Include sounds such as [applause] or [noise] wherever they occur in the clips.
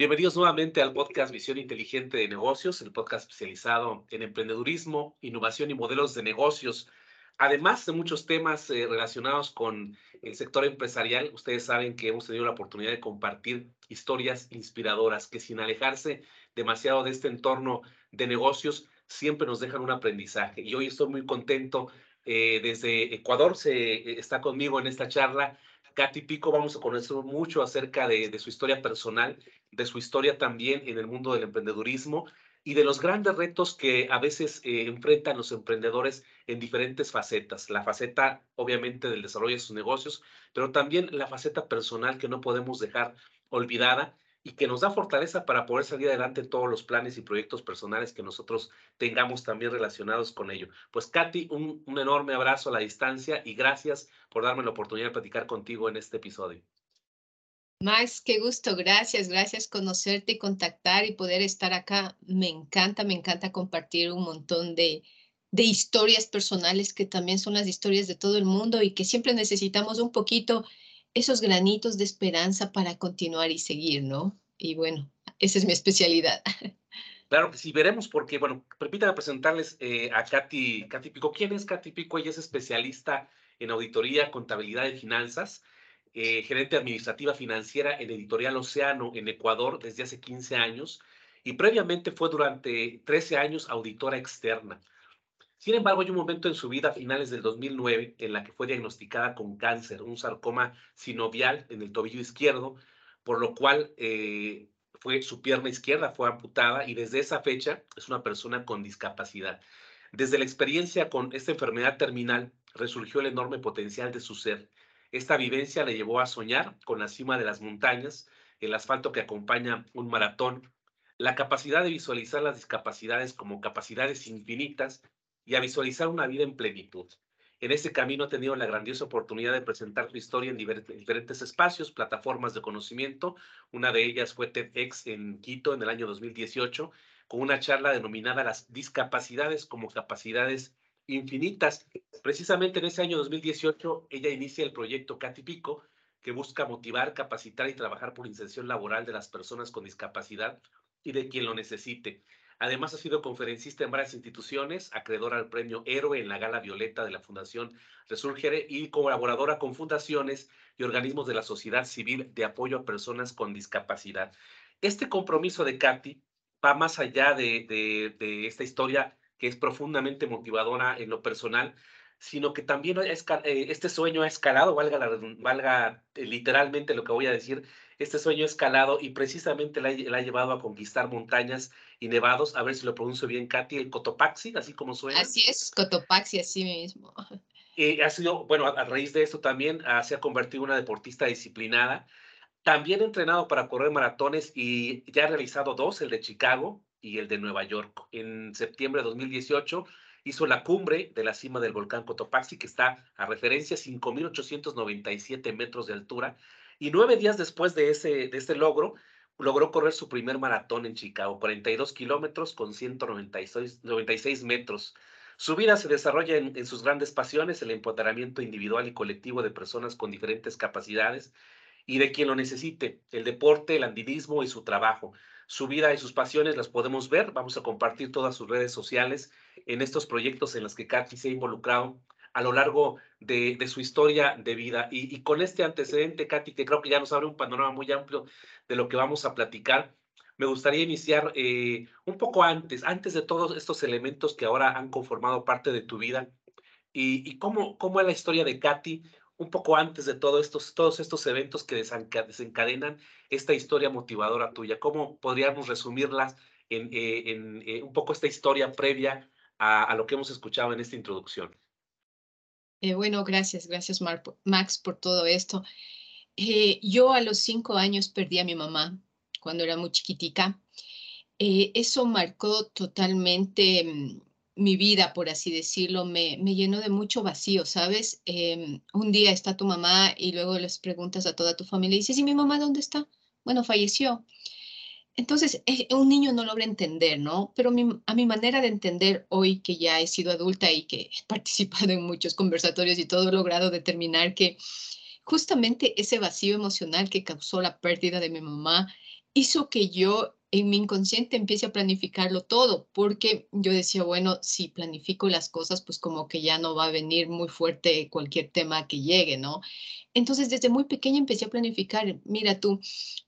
Bienvenidos nuevamente al podcast Visión Inteligente de Negocios, el podcast especializado en emprendedurismo, innovación y modelos de negocios. Además de muchos temas eh, relacionados con el sector empresarial, ustedes saben que hemos tenido la oportunidad de compartir historias inspiradoras que sin alejarse demasiado de este entorno de negocios, siempre nos dejan un aprendizaje. Y hoy estoy muy contento. Eh, desde Ecuador se eh, está conmigo en esta charla Katy Pico, vamos a conocer mucho acerca de, su historia personal, de su historia también en el mundo del emprendedurismo y de los grandes retos que a veces eh, enfrentan los emprendedores en diferentes facetas. La faceta, obviamente, del desarrollo de sus negocios, pero también la faceta personal que no podemos dejar olvidada y que nos da fortaleza para poder salir adelante todos los planes y proyectos personales que nosotros tengamos también relacionados con ello. Pues Katy, un, un enorme abrazo a la distancia y gracias por darme la oportunidad de platicar contigo en este episodio. Max, qué gusto, gracias, gracias conocerte y contactar y poder estar acá. Me encanta, me encanta compartir un montón de, de historias personales que también son las historias de todo el mundo y que siempre necesitamos un poquito esos granitos de esperanza para continuar y seguir, ¿no? Y bueno, esa es mi especialidad. [laughs] Claro que sí, veremos porque, bueno, permítanme presentarles eh, a Katy, Katy Pico. ¿Quién es Katy Pico? Ella es especialista en auditoría, contabilidad y finanzas, eh, gerente administrativa financiera en Editorial Océano en Ecuador desde hace 15 años y previamente fue durante 13 años auditora externa. Sin embargo, hay un momento en su vida a finales del 2009 en la que fue diagnosticada con cáncer, un sarcoma sinovial en el tobillo izquierdo, por lo cual eh, fue, su pierna izquierda fue amputada y desde esa fecha es una persona con discapacidad. Desde la experiencia con esta enfermedad terminal resurgió el enorme potencial de su ser. Esta vivencia le llevó a soñar con la cima de las montañas, el asfalto que acompaña un maratón, la capacidad de visualizar las discapacidades como capacidades infinitas y a visualizar una vida en plenitud. En ese camino ha tenido la grandiosa oportunidad de presentar su historia en diferentes espacios, plataformas de conocimiento. Una de ellas fue TEDx en Quito en el año 2018, con una charla denominada Las discapacidades como capacidades infinitas. Precisamente en ese año 2018, ella inicia el proyecto Catipico, que busca motivar, capacitar y trabajar por inserción laboral de las personas con discapacidad y de quien lo necesite. Además, ha sido conferencista en varias instituciones, acreedora al premio Héroe en la Gala Violeta de la Fundación Resurgere y colaboradora con fundaciones y organismos de la sociedad civil de apoyo a personas con discapacidad. Este compromiso de Katy va más allá de, esta historia que es profundamente motivadora en lo personal, sino que también eh, este sueño ha escalado, valga, valga eh, literalmente lo que voy a decir, este sueño escalado y precisamente la, ha llevado a conquistar montañas y nevados, a ver si lo pronuncio bien, Katy, el Cotopaxi, así como suena. Así es, Cotopaxi, así mismo. [laughs] Eh, ha sido, bueno, a, raíz de esto también ah, se ha convertido en una deportista disciplinada, también entrenado para correr maratones y ya ha realizado dos, el de Chicago y el de Nueva York. En septiembre de 2018 hizo la cumbre de la cima del volcán Cotopaxi, que está a referencia 5.897 metros de altura, y nueve días después de ese, de ese logro, logró correr su primer maratón en Chicago, 42 kilómetros con 196 96 metros. Su vida se desarrolla en, en, sus grandes pasiones, el empoderamiento individual y colectivo de personas con diferentes capacidades y de quien lo necesite, el deporte, el andinismo y su trabajo. Su vida y sus pasiones las podemos ver. Vamos a compartir todas sus redes sociales en estos proyectos en los que Katy se ha involucrado a lo largo de, su historia de vida. Y, con este antecedente, Katy, que creo que ya nos abre un panorama muy amplio de lo que vamos a platicar, me gustaría iniciar eh, un poco antes, antes de todos estos elementos que ahora han conformado parte de tu vida. Y, y cómo, cómo es la historia de Katy, un poco antes de todos estos, todos estos eventos que desencadenan esta historia motivadora tuya. ¿Cómo podríamos resumirlas en, eh, eh, un poco esta historia previa a, lo que hemos escuchado en esta introducción? Eh, bueno, gracias, gracias Max por todo esto. Yo a los cinco años perdí a mi mamá cuando era muy chiquitica. Eh, eso marcó totalmente mm, mi vida, por así decirlo, me, me llenó de mucho vacío, ¿sabes? Em, un día está tu mamá y luego les preguntas a toda tu familia y dices, ¿y mi mamá dónde está? Bueno, falleció. Entonces, eh, un niño no logra entender, ¿no? Pero a mi manera de entender hoy que ya he sido adulta y que he [laughs] participado en muchos conversatorios y todo, he logrado determinar que justamente ese vacío emocional que causó la pérdida de mi mamá hizo que yo en mi inconsciente empiece a planificarlo todo, porque yo decía, bueno, si planifico las cosas, pues como que ya no va a venir muy fuerte cualquier tema que llegue, ¿no? Entonces, desde muy pequeña empecé a planificar. Mira tú,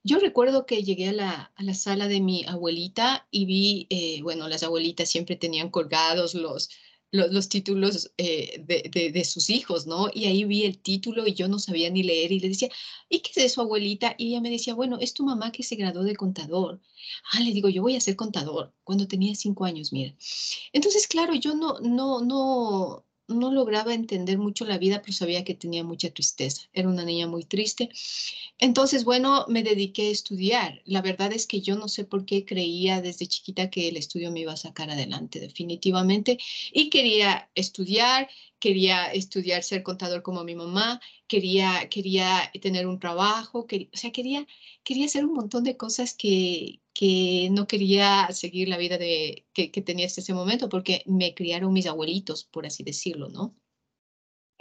yo recuerdo que llegué a la, a la sala de mi abuelita y vi, eh, bueno, las abuelitas siempre tenían colgados los, los, títulos eh, de, de, sus hijos, ¿no? Y ahí vi el título y yo no sabía ni leer y le decía, ¿y qué es eso, abuelita? Y ella me decía, bueno, es tu mamá que se graduó de contador. Ah, le digo, yo voy a ser contador cuando tenía cinco años, mira. Entonces, claro, yo no, no, no, no lograba entender mucho la vida, pero sabía que tenía mucha tristeza. Era una niña muy triste. Entonces, bueno, me dediqué a estudiar. La verdad es que yo no sé por qué creía desde chiquita que el estudio me iba a sacar adelante definitivamente y quería estudiar, quería estudiar ser contador como mi mamá, quería, quería tener un trabajo, o sea, quería, quería hacer un montón de cosas que, que no quería seguir la vida de, que, tenía hasta ese momento porque me criaron mis abuelitos, por así decirlo, ¿no?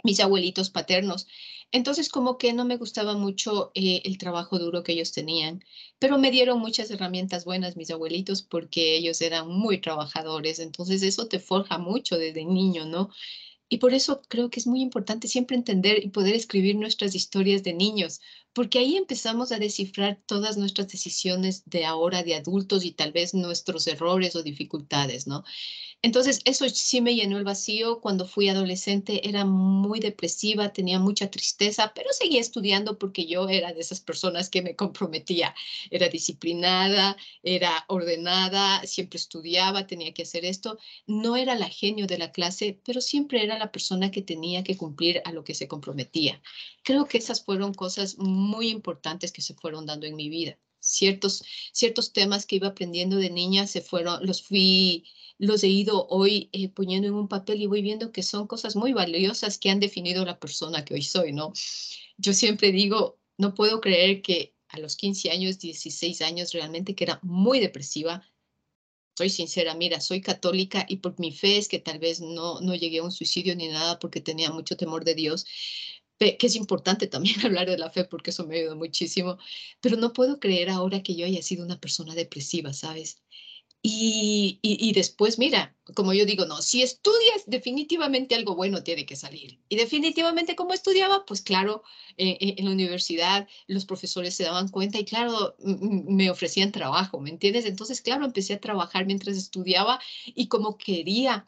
Mis abuelitos paternos. Entonces, como que no me gustaba mucho eh, el trabajo duro que ellos tenían, pero me dieron muchas herramientas buenas mis abuelitos porque ellos eran muy trabajadores. Entonces, eso te forja mucho desde niño, ¿no? Y por eso creo que es muy importante siempre entender y poder escribir nuestras historias de niños, porque ahí empezamos a descifrar todas nuestras decisiones de ahora, de adultos y tal vez nuestros errores o dificultades, ¿no? Entonces, eso sí me llenó el vacío. Cuando fui adolescente era muy depresiva, tenía mucha tristeza, pero seguía estudiando porque yo era de esas personas que me comprometía. Era disciplinada, era ordenada, siempre estudiaba, tenía que hacer esto. No era la genio de la clase, pero siempre era la persona que tenía que cumplir a lo que se comprometía. Creo que esas fueron cosas muy importantes que se fueron dando en mi vida. Ciertos, ciertos temas que iba aprendiendo de niña se fueron, los fui los he ido hoy eh, poniendo en un papel y voy viendo que son cosas muy valiosas que han definido la persona que hoy soy, ¿no? Yo siempre digo, no puedo creer que a los 15 años, 16 años, realmente que era muy depresiva. Soy sincera, mira, soy católica y por mi fe es que tal vez no, no llegué a un suicidio ni nada porque tenía mucho temor de Dios, que es importante también [laughs] hablar de la fe porque eso me ayuda muchísimo, pero no puedo creer ahora que yo haya sido una persona depresiva, ¿sabes? Y, y, después, mira, como yo digo, no, si estudias, definitivamente algo bueno tiene que salir. Y definitivamente como estudiaba, pues claro, eh, eh, en la universidad los profesores se daban cuenta y claro, me ofrecían trabajo, ¿me entiendes? Entonces, claro, empecé a trabajar mientras estudiaba y como quería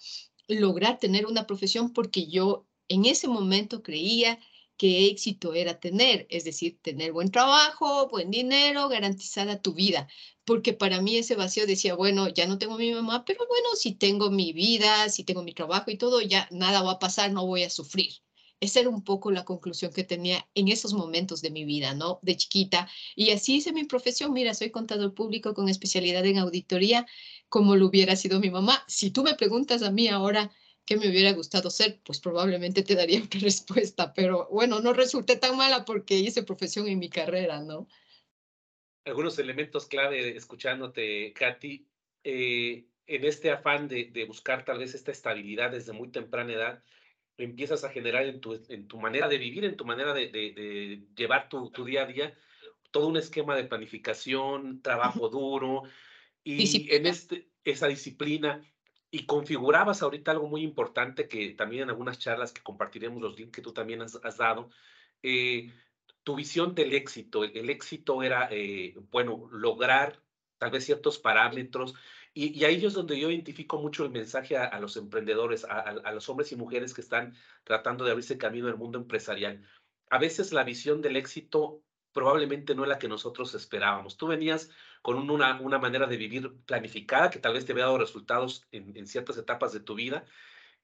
lograr tener una profesión porque yo en ese momento creía qué éxito era tener, es decir, tener buen trabajo, buen dinero, garantizada tu vida, porque para mí ese vacío decía, bueno, ya no tengo mi mamá, pero bueno, si tengo mi vida, si tengo mi trabajo y todo, ya nada va a pasar, no voy a sufrir. Esa era un poco la conclusión que tenía en esos momentos de mi vida, ¿no? De chiquita. Y así hice mi profesión. Mira, soy contador público con especialidad en auditoría, como lo hubiera sido mi mamá. Si tú me preguntas a mí ahora, ¿Qué me hubiera gustado ser? Pues probablemente te daría una [laughs] respuesta, pero bueno, no resulté tan mala porque hice profesión en mi carrera, ¿no? Algunos elementos clave escuchándote, Katy, eh, en este afán de, de, buscar tal vez esta estabilidad desde muy temprana edad, empiezas a generar en tu, en tu manera de vivir, en tu manera de, de, de llevar tu, tu, día a día, todo un esquema de planificación, trabajo duro y en este, esa disciplina y configurabas ahorita algo muy importante que también en algunas charlas que compartiremos los links que tú también has, dado, eh, tu visión del éxito. El, éxito era, eh, bueno, lograr tal vez ciertos parámetros. Y, ahí es donde yo identifico mucho el mensaje a, los emprendedores, a, a, los hombres y mujeres que están tratando de abrirse camino en el mundo empresarial. A veces la visión del éxito probablemente no es la que nosotros esperábamos. Tú venías con una, una manera de vivir planificada que tal vez te había dado resultados en, ciertas etapas de tu vida.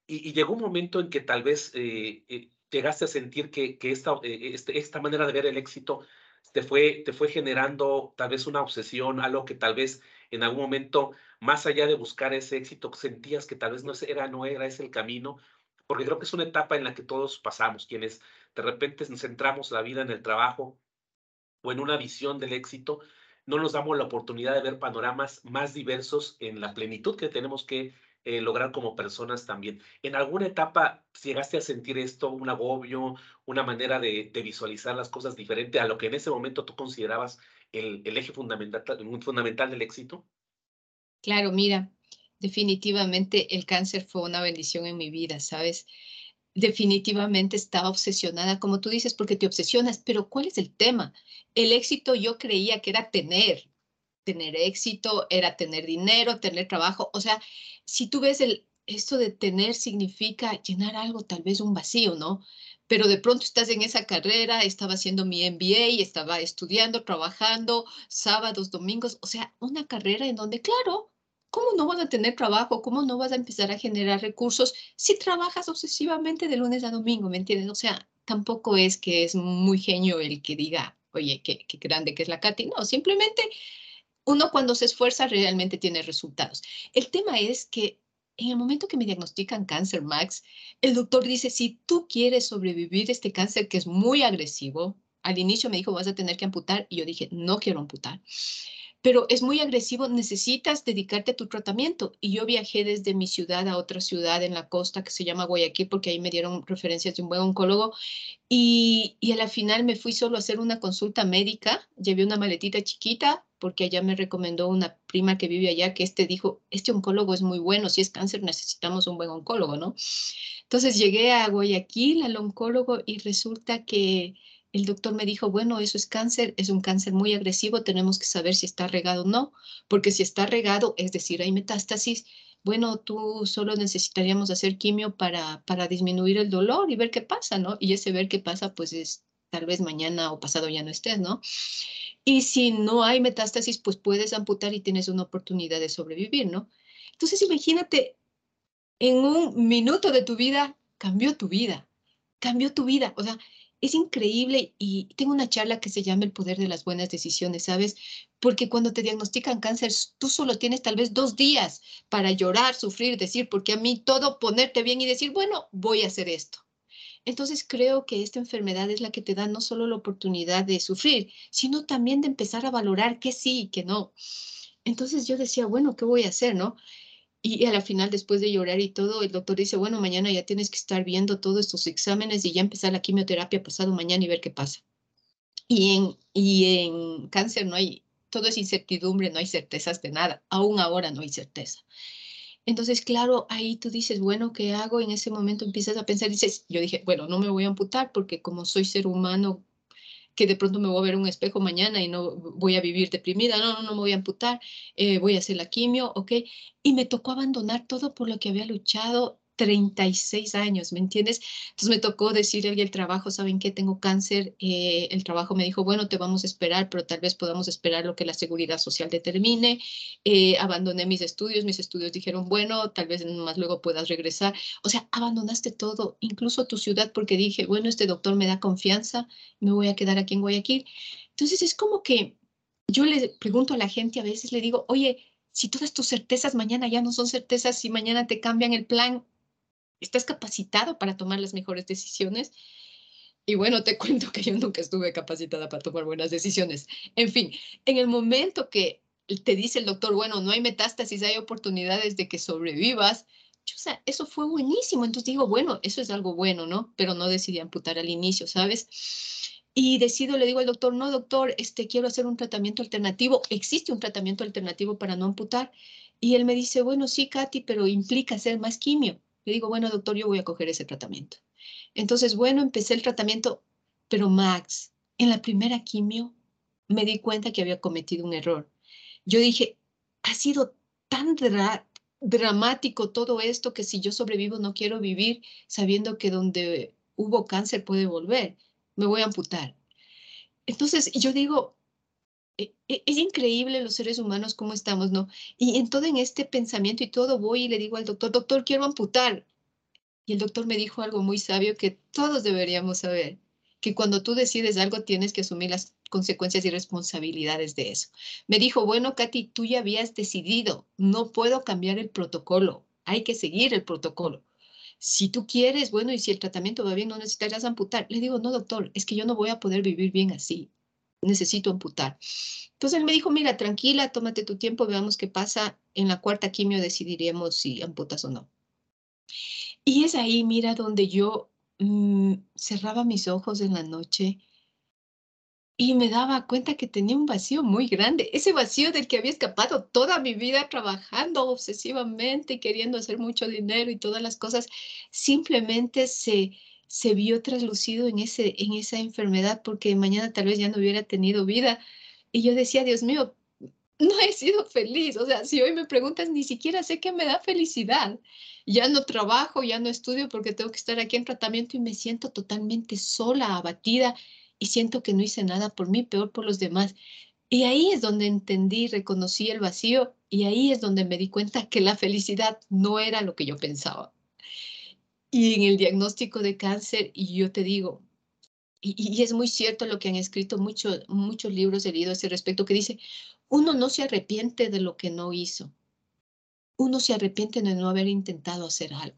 Y, llegó un momento en que tal vez eh, eh, llegaste a sentir que, que esta, eh, este, esta manera de ver el éxito te fue, te fue generando tal vez una obsesión, algo que tal vez en algún momento, más allá de buscar ese éxito, sentías que tal vez no era, no era ese el camino, porque creo que es una etapa en la que todos pasamos, quienes de repente nos centramos la vida en el trabajo o en una visión del éxito, no nos damos la oportunidad de ver panoramas más diversos en la plenitud que tenemos que eh, lograr como personas también. ¿En alguna etapa llegaste a sentir esto, un agobio, una manera de, visualizar las cosas diferente a lo que en ese momento tú considerabas el, eje fundamental, fundamental del éxito? Claro, mira, definitivamente el cáncer fue una bendición en mi vida, ¿sabes? Definitivamente estaba obsesionada, como tú dices, porque te obsesionas, pero ¿cuál es el tema? El éxito yo creía que era tener, tener éxito, era tener dinero, tener trabajo. O sea, si tú ves el, esto de tener significa llenar algo, tal vez un vacío, ¿no? Pero de pronto estás en esa carrera, estaba haciendo mi MBA, estaba estudiando, trabajando, sábados, domingos, o sea, una carrera en donde, claro, ¿cómo no vas a tener trabajo? ¿Cómo no vas a empezar a generar recursos si trabajas obsesivamente de lunes a domingo? ¿Me entiendes? O sea, tampoco es que es muy genio el que diga, oye, qué, grande que es la Katy. No, simplemente uno cuando se esfuerza realmente tiene resultados. El tema es que en el momento que me diagnostican cáncer, Max, el doctor dice, si tú quieres sobrevivir este cáncer que es muy agresivo, al inicio me dijo, vas a tener que amputar, y yo dije, no quiero amputar pero es muy agresivo, necesitas dedicarte a tu tratamiento. Y yo viajé desde mi ciudad a otra ciudad en la costa que se llama Guayaquil, porque ahí me dieron referencias de un buen oncólogo. Y, y a la final me fui solo a hacer una consulta médica, llevé una maletita chiquita, porque allá me recomendó una prima que vive allá, que este dijo, este oncólogo es muy bueno, si es cáncer necesitamos un buen oncólogo, ¿no? Entonces llegué a Guayaquil al oncólogo y resulta que el doctor me dijo, bueno, eso es cáncer, es un cáncer muy agresivo, tenemos que saber si está regado o no, porque si está regado, es decir, hay metástasis, bueno, tú solo necesitaríamos hacer quimio para, para disminuir el dolor y ver qué pasa, ¿no? Y ese ver qué pasa, pues es tal vez mañana o pasado ya no estés, ¿no? Y si no hay metástasis, pues puedes amputar y tienes una oportunidad de sobrevivir, ¿no? Entonces, imagínate, en un minuto de tu vida, cambió tu vida, cambió tu vida. O sea, es increíble y tengo una charla que se llama El poder de las buenas decisiones, ¿sabes? Porque cuando te diagnostican cáncer, tú solo tienes tal vez dos días para llorar, sufrir, decir, porque a mí todo ponerte bien y decir, bueno, voy a hacer esto. Entonces creo que esta enfermedad es la que te da no solo la oportunidad de sufrir, sino también de empezar a valorar que sí y que no. Entonces yo decía, bueno, ¿qué voy a hacer, no? Y a la final, después de llorar y todo, el doctor dice, bueno, mañana ya tienes que estar viendo todos estos exámenes y ya empezar la quimioterapia pasado mañana y ver qué pasa. Y en, y en cáncer no hay, todo es incertidumbre, no hay certezas de nada. Aún ahora no hay certeza. Entonces, claro, ahí tú dices, bueno, ¿qué hago? En ese momento empiezas a pensar, dices, yo dije, bueno, no me voy a amputar porque como soy ser humano que de pronto me voy a ver un espejo mañana y no voy a vivir deprimida, no, no, no me voy a amputar, eh, voy a hacer la quimio, ¿ok? Y me tocó abandonar todo por lo que había luchado 36 años, ¿me entiendes? Entonces me tocó decirle el trabajo, ¿saben qué? Tengo cáncer. Eh, el trabajo me dijo, bueno, te vamos a esperar, pero tal vez podamos esperar lo que la seguridad social determine. Eh, abandoné mis estudios, mis estudios dijeron, bueno, tal vez más luego puedas regresar. O sea, abandonaste todo, incluso tu ciudad, porque dije, bueno, este doctor me da confianza, me voy a quedar aquí en Guayaquil. Entonces es como que yo le pregunto a la gente, a veces le digo, oye, si todas tus certezas mañana ya no son certezas, si mañana te cambian el plan, ¿Estás capacitado para tomar las mejores decisiones? Y bueno, te [laughs] cuento que yo nunca estuve capacitada para tomar buenas decisiones. En fin, en el momento que te dice el doctor, bueno, no hay metástasis, hay oportunidades de que sobrevivas, o sea, eso fue buenísimo. Entonces digo, bueno, eso es algo bueno, ¿no? Pero no decidí amputar al inicio, ¿sabes? Y decido, le digo al doctor, no, doctor, este, quiero hacer un tratamiento alternativo. ¿Existe un tratamiento alternativo para no amputar? Y él me dice, bueno, sí, Katy, pero implica hacer más quimio. Le digo, bueno, doctor, yo voy a coger ese tratamiento. Entonces, bueno, empecé el tratamiento, pero Max, en la primera quimio me di cuenta que había cometido un error. Yo dije, ha sido tan dramático todo esto que si yo sobrevivo no quiero vivir sabiendo que donde hubo cáncer puede volver, me voy a amputar. Entonces, yo digo, es increíble los seres humanos cómo estamos, ¿no? Y en todo en este pensamiento y todo voy y le digo al doctor, doctor, quiero amputar. Y el doctor me dijo algo muy sabio que todos deberíamos saber, que cuando tú decides algo tienes que asumir las consecuencias y responsabilidades de eso. Me dijo, bueno, Katy, tú ya habías decidido, no puedo cambiar el protocolo, hay que seguir el protocolo. Si tú quieres, bueno, y si el tratamiento va bien, no necesitarás amputar. Le digo, no, doctor, es que yo no voy a poder vivir bien así necesito amputar. Entonces él me dijo, mira, tranquila, tómate tu tiempo, veamos qué pasa. En la cuarta quimio decidiremos si amputas o no. Y es ahí, mira, donde yo mm, cerraba mis ojos en la noche y me daba cuenta que tenía un vacío muy grande, ese vacío del que había escapado toda mi vida trabajando obsesivamente y queriendo hacer mucho dinero y todas las cosas, simplemente se, se vio traslucido en, ese, en esa enfermedad porque mañana tal vez ya no hubiera tenido vida. Y yo decía, Dios mío, no he sido feliz. O sea, si hoy me preguntas, ni siquiera sé qué me da felicidad. Ya no trabajo, ya no estudio porque tengo que estar aquí en tratamiento y me siento totalmente sola, abatida y siento que no hice nada por mí, peor por los demás. Y ahí es donde entendí, reconocí el vacío y ahí es donde me di cuenta que la felicidad no era lo que yo pensaba. Y en el diagnóstico de cáncer, y yo te digo, y, es muy cierto lo que han escrito muchos muchos libros heridos a ese respecto, que dice, uno no se arrepiente de lo que no hizo, uno se arrepiente de no haber intentado hacer algo.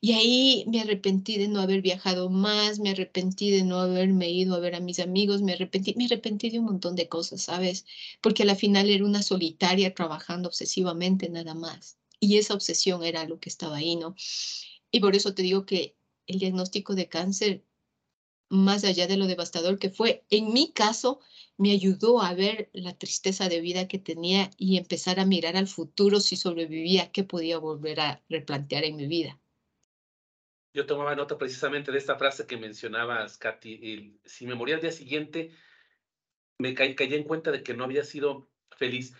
Y ahí me arrepentí de no haber viajado más, me arrepentí de no haberme ido a ver a mis amigos, me arrepentí, me arrepentí de un montón de cosas, ¿sabes? Porque a la final era una solitaria trabajando obsesivamente nada más. Y esa obsesión era lo que estaba ahí, ¿no? Y por eso te digo que el diagnóstico de cáncer, más allá de lo devastador que fue, en mi caso, me ayudó a ver la tristeza de vida que tenía y empezar a mirar al futuro si sobrevivía, qué podía volver a replantear en mi vida yo tomaba nota precisamente de esta frase que mencionabas, Katy. si me moría al día siguiente, me caí, en cuenta de que no había sido feliz.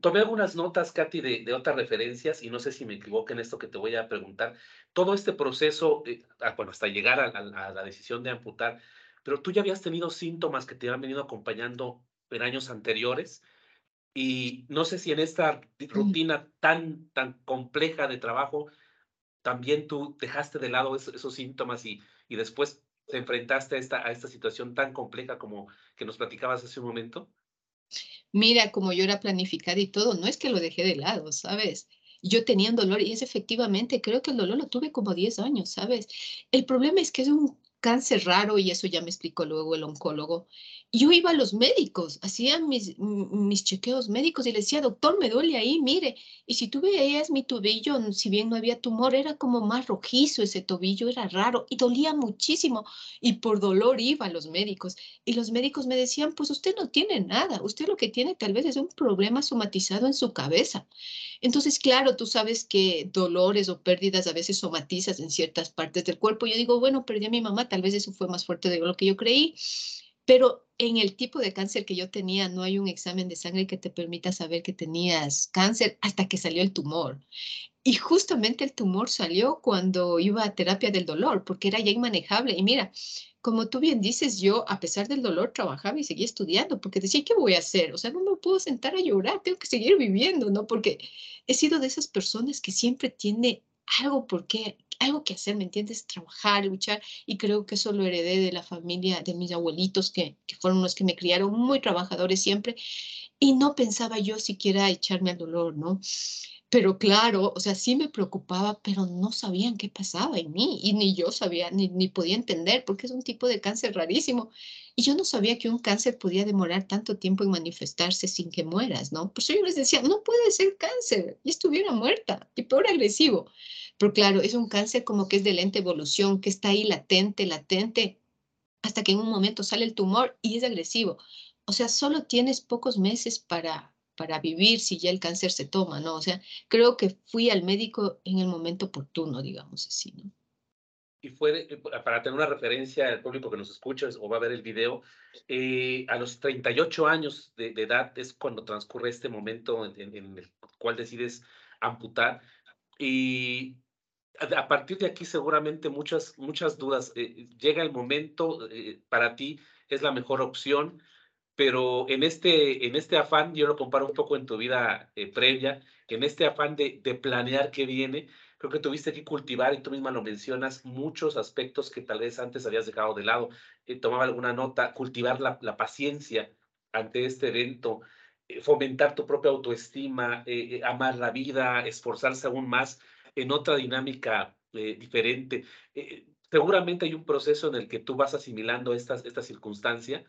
Tomé algunas notas, Katy, de, otras referencias y no sé si me equivoco en esto que te voy a preguntar. Todo este proceso, eh, ah, bueno, hasta llegar a, la decisión de amputar, pero tú ya habías tenido síntomas que te habían venido acompañando en años anteriores y no sé si en esta rutina tan, tan compleja de trabajo también tú dejaste de lado esos, síntomas y, y después te enfrentaste a esta, a esta situación tan compleja como que nos platicabas hace un momento? Mira, como yo era planificada y todo, no es que lo dejé de lado, ¿sabes? Yo tenía un dolor y es efectivamente, creo que el dolor lo tuve como 10 años, ¿sabes? El problema es que es un cáncer raro y eso ya me explicó luego el oncólogo yo iba a los médicos, hacía mis, mis chequeos médicos y le decía, doctor, me duele ahí, mire. Y si tú veías mi tobillo, si bien no había tumor, era como más rojizo ese tobillo, era raro y dolía muchísimo. Y por dolor iba a los médicos. Y los médicos me decían, pues usted no tiene nada, usted lo que tiene tal vez es un problema somatizado en su cabeza. Entonces, claro, tú sabes que dolores o pérdidas a veces somatizas en ciertas partes del cuerpo. Yo digo, bueno, perdí a mi mamá, tal vez eso fue más fuerte de lo que yo creí. Pero en el tipo de cáncer que yo tenía, no hay un examen de sangre que te permita saber que tenías cáncer hasta que salió el tumor. Y justamente el tumor salió cuando iba a terapia del dolor, porque era ya inmanejable. Y mira, como tú bien dices, yo a pesar del dolor trabajaba y seguía estudiando, porque decía, ¿qué voy a hacer? O sea, no me puedo sentar a llorar, tengo que seguir viviendo, ¿no? Porque he sido de esas personas que siempre tiene algo por qué, algo que hacer, ¿me entiendes? Trabajar, luchar, y creo que eso lo heredé de la familia, de mis abuelitos, que, que fueron los que me criaron, muy trabajadores siempre, y no pensaba yo siquiera echarme al dolor, ¿no? Pero claro, o sea, sí me preocupaba, pero no sabían qué pasaba en mí y ni yo sabía, ni, ni podía entender, porque es un tipo de cáncer rarísimo. Y yo no sabía que un cáncer podía demorar tanto tiempo en manifestarse sin que mueras, ¿no? Por eso yo les decía, no puede ser cáncer, y estuviera muerta, y peor agresivo. Pero claro, es un cáncer como que es de lenta evolución, que está ahí latente, latente, hasta que en un momento sale el tumor y es agresivo. O sea, solo tienes pocos meses para, para vivir si ya el cáncer se toma, ¿no? O sea, creo que fui al médico en el momento oportuno, digamos así, ¿no? Y fue, eh, para tener una referencia al público que nos escucha o va a ver el video, eh, a los 38 años de, edad es cuando transcurre este momento en, en, el cual decides amputar. Y a partir de aquí seguramente muchas, muchas dudas. Eh, llega el momento, eh, para ti es la mejor opción, pero en este, en este afán, yo lo comparo un poco en tu vida eh, previa, en este afán de, de planear qué viene, creo que tuviste que cultivar, y tú misma lo mencionas, muchos aspectos que tal vez antes habías dejado de lado. tomaba alguna nota, cultivar la, la paciencia ante este evento, fomentar tu propia autoestima, amar la vida, esforzarse aún más en otra dinámica eh, diferente. Eh, seguramente hay un proceso en el que tú vas asimilando estas, esta circunstancia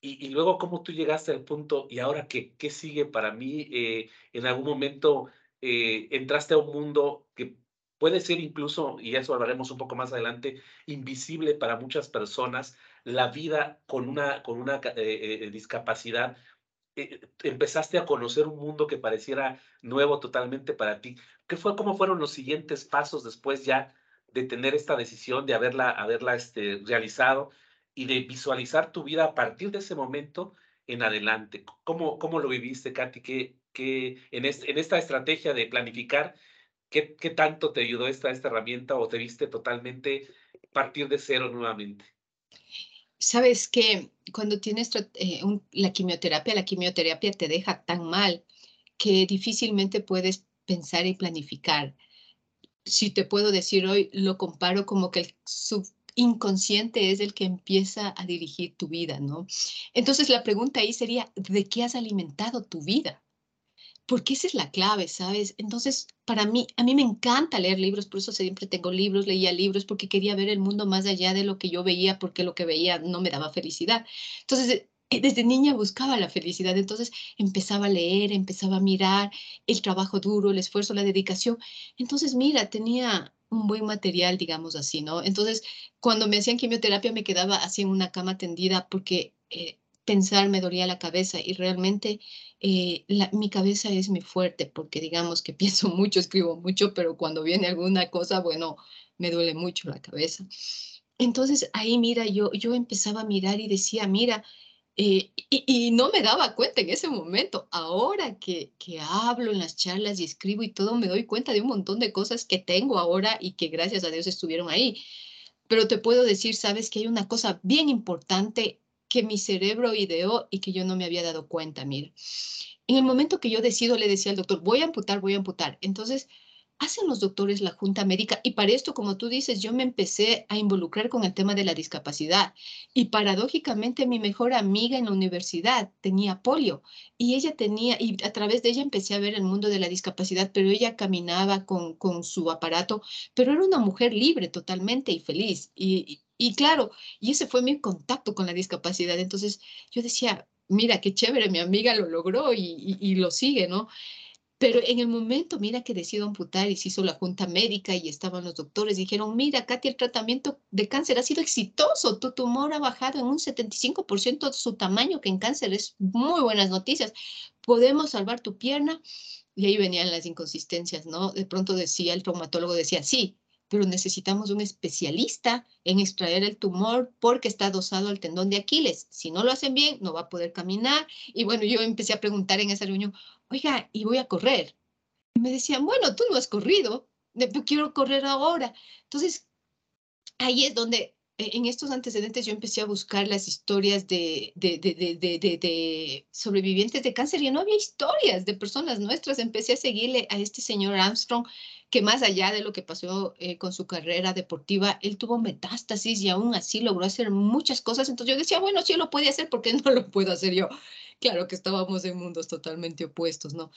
y, luego cómo tú llegaste al punto y ahora qué, qué sigue para mí. Eh, en algún momento entraste a un mundo que puede ser incluso, y eso hablaremos un poco más adelante, invisible para muchas personas. la vida con una, con una eh, empezaste a conocer un mundo que pareciera nuevo totalmente para ti. ¿Qué fue, cómo fueron los siguientes pasos después ya de tener esta decisión, de haberla, haberla este, realizado y de visualizar tu vida a partir de ese momento en adelante? ¿Cómo, cómo lo viviste, Katy? ¿Qué, qué, en, en esta estrategia de planificar, ¿qué, ¿qué tanto te ayudó esta, esta herramienta o te viste totalmente partir de cero nuevamente? Sabes que cuando tienes eh, la quimioterapia, la quimioterapia te deja tan mal que difícilmente puedes pensar y planificar. Si te puedo decir hoy, lo comparo como que el subconsciente es el que empieza a dirigir tu vida, ¿no? Entonces la pregunta ahí sería, ¿de qué has alimentado tu vida? Porque esa es la clave, ¿sabes? Entonces, para mí, a mí me encanta leer libros, por eso siempre tengo libros, leía libros porque quería ver el mundo más allá de lo que yo veía, porque lo que veía no me daba felicidad. Entonces, eh, desde niña buscaba la felicidad, entonces empezaba a leer, empezaba a mirar el trabajo duro, el esfuerzo, la dedicación. Entonces, mira, tenía un buen material, digamos así, ¿no? Entonces, cuando me hacían quimioterapia me quedaba así en una cama tendida porque eh, pensar me dolía la cabeza y realmente eh, mi cabeza es muy fuerte porque digamos que [laughs] pienso mucho, escribo mucho, pero cuando viene alguna cosa, bueno, me duele mucho la cabeza. Entonces ahí, mira, yo, yo empezaba a mirar y decía, mira, eh, y, no me daba cuenta en ese momento. Ahora que, que hablo en las charlas y escribo y todo, me doy cuenta de un montón de cosas que tengo ahora y que gracias a Dios estuvieron ahí. Pero te puedo decir, sabes, que hay una cosa bien importante que mi cerebro ideó y que yo no me había dado cuenta, mira. En el momento que yo decido, le decía al doctor, voy a amputar, voy a amputar. Entonces, hacen los doctores la junta médica y para esto, como tú dices, yo me empecé a involucrar con el tema de la discapacidad y paradójicamente mi mejor amiga en la universidad tenía polio y ella tenía, y a través de ella empecé a ver el mundo de la discapacidad, pero ella caminaba con, con su aparato, pero era una mujer libre totalmente y feliz y, y claro, y ese fue mi contacto con la discapacidad. Entonces yo decía, mira, qué chévere, mi amiga lo logró y, lo sigue, ¿no? Pero en el momento, mira que decido amputar y se hizo la junta médica y estaban los doctores, dijeron, mira, Katy, el tratamiento de cáncer ha sido exitoso, tu tumor ha bajado en un 75% de su tamaño, que en cáncer es muy buenas noticias, podemos salvar tu pierna. Y ahí venían las inconsistencias, ¿no? De pronto decía, el traumatólogo decía, sí, pero necesitamos un especialista en extraer el tumor porque está adosado al tendón de Aquiles. Si no lo hacen bien, no va a poder caminar. Y bueno, yo empecé a preguntar en esa reunión, oiga, ¿y voy a correr? Y me decían, bueno, tú no has corrido, quiero correr ahora. Entonces, ahí es donde en estos antecedentes yo empecé a buscar las historias de, de, de, de, sobrevivientes de cáncer y no había historias de personas nuestras. Empecé a seguirle a este señor Armstrong que más allá de lo que pasó eh, con su carrera deportiva, él tuvo metástasis y aún así logró hacer muchas cosas. Entonces yo decía, bueno, si él lo puede hacer, ¿por qué no lo puedo hacer yo? Claro que estábamos en mundos totalmente opuestos, ¿no?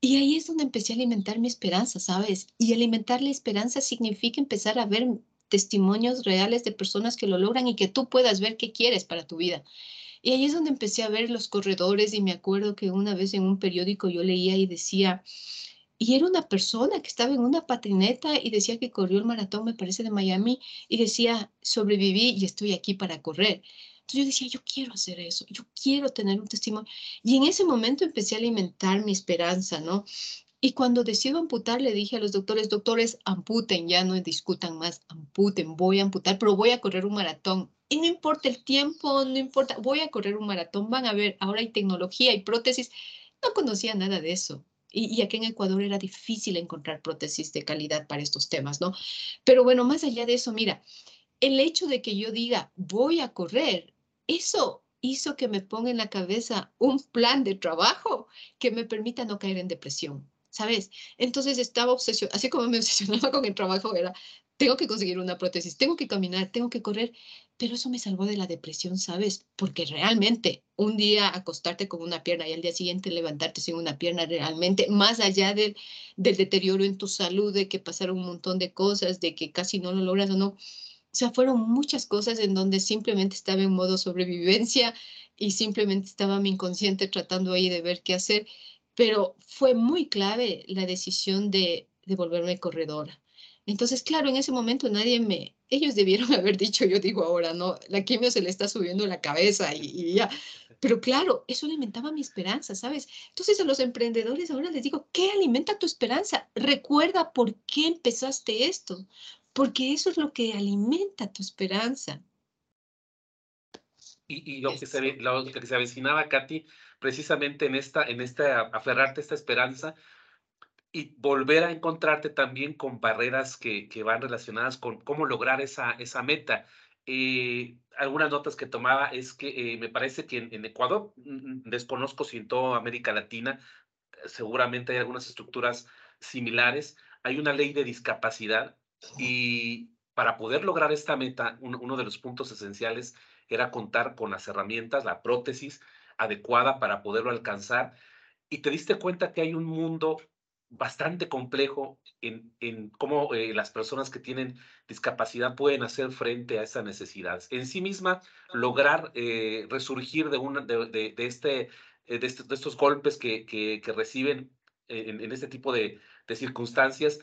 Y ahí es donde empecé a alimentar mi esperanza, ¿sabes? Y alimentar la esperanza significa empezar a ver testimonios reales de personas que lo logran y que tú puedas ver qué quieres para tu vida. Y ahí es donde empecé a ver los corredores y me acuerdo que una vez en un periódico yo leía y decía, y era una persona que estaba en una patineta y decía que corrió el maratón, me parece, de Miami, y decía, sobreviví y estoy aquí para correr. Entonces yo decía, yo quiero hacer eso, yo quiero tener un testimonio. Y en ese momento empecé a alimentar mi esperanza, ¿no? Y cuando decido amputar, le dije a los doctores, doctores, amputen, ya no discutan más, amputen, voy a amputar, pero voy a correr un maratón. Y no importa el tiempo, no importa, voy a correr un maratón, van a ver, ahora hay tecnología, hay prótesis. No conocía nada de eso y, aquí en Ecuador era difícil encontrar prótesis de calidad para estos temas, ¿no? Pero bueno, más allá de eso, mira, el hecho de que yo diga, voy a correr, eso hizo que me ponga en la cabeza un plan de trabajo que me permita no caer en depresión. ¿Sabes? Entonces estaba obsesionada, así como me [laughs] obsesionaba con el trabajo, era, tengo que conseguir una prótesis, tengo que caminar, tengo que correr, pero eso me salvó de la depresión, ¿sabes? Porque realmente un día acostarte con una pierna y al día siguiente levantarte sin una pierna, realmente, más allá del, del deterioro en tu salud, de que pasaron un montón de cosas, de que casi no lo logras o no, o sea, fueron muchas cosas en donde simplemente estaba en modo sobrevivencia y simplemente estaba mi inconsciente tratando ahí de ver qué hacer, pero fue muy clave la decisión de, de volverme corredora Entonces, claro, en ese momento nadie me, ellos debieron [laughs] haber dicho, yo digo ahora, no, la quimio se le está subiendo la cabeza y, y ya. [laughs] Pero claro, eso alimentaba mi esperanza, ¿sabes? Entonces a los emprendedores ahora les digo, ¿qué alimenta tu esperanza? Recuerda por qué empezaste esto, porque eso es lo que alimenta tu esperanza. Y, lo, que se, lo que se avecinaba, Katy, precisamente en esta, en esta, aferrarte a esta esperanza y volver a encontrarte también con barreras que, que van relacionadas con cómo lograr esa, esa meta. Eh, algunas notas que tomaba es que eh, me parece que en, Ecuador, mm, mm, desconozco si en toda América Latina, seguramente hay algunas estructuras similares, hay una ley de discapacidad y para poder lograr esta meta, uno de los puntos esenciales era contar con las herramientas, la prótesis adecuada para poderlo alcanzar. Y te diste cuenta que hay un mundo bastante complejo en, en cómo eh, las personas que tienen discapacidad pueden hacer frente a esas necesidades. En sí misma, lograr eh, resurgir de, una, de, de, este, eh, de, estos golpes que, que, reciben en, este tipo de, circunstancias,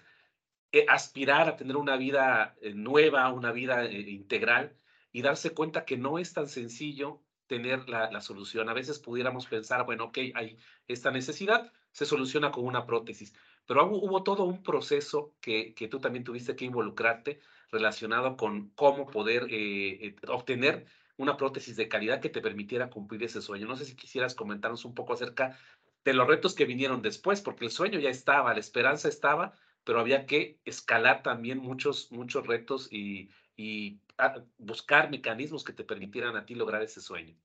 aspirar a tener una vida nueva, una vida integral, y darse cuenta que no es tan sencillo tener la, solución. A veces pudiéramos pensar, bueno, ok, hay esta necesidad, se soluciona con una prótesis, pero hubo, todo un proceso que, que, tú también tuviste que involucrarte relacionado con cómo poder eh, eh, obtener una prótesis de calidad que te permitiera cumplir ese sueño. No sé si quisieras comentarnos un poco acerca de los retos que vinieron después, porque el sueño ya estaba, la esperanza estaba, pero había que escalar también muchos, muchos retos y, y buscar mecanismos que te permitieran a ti lograr ese sueño.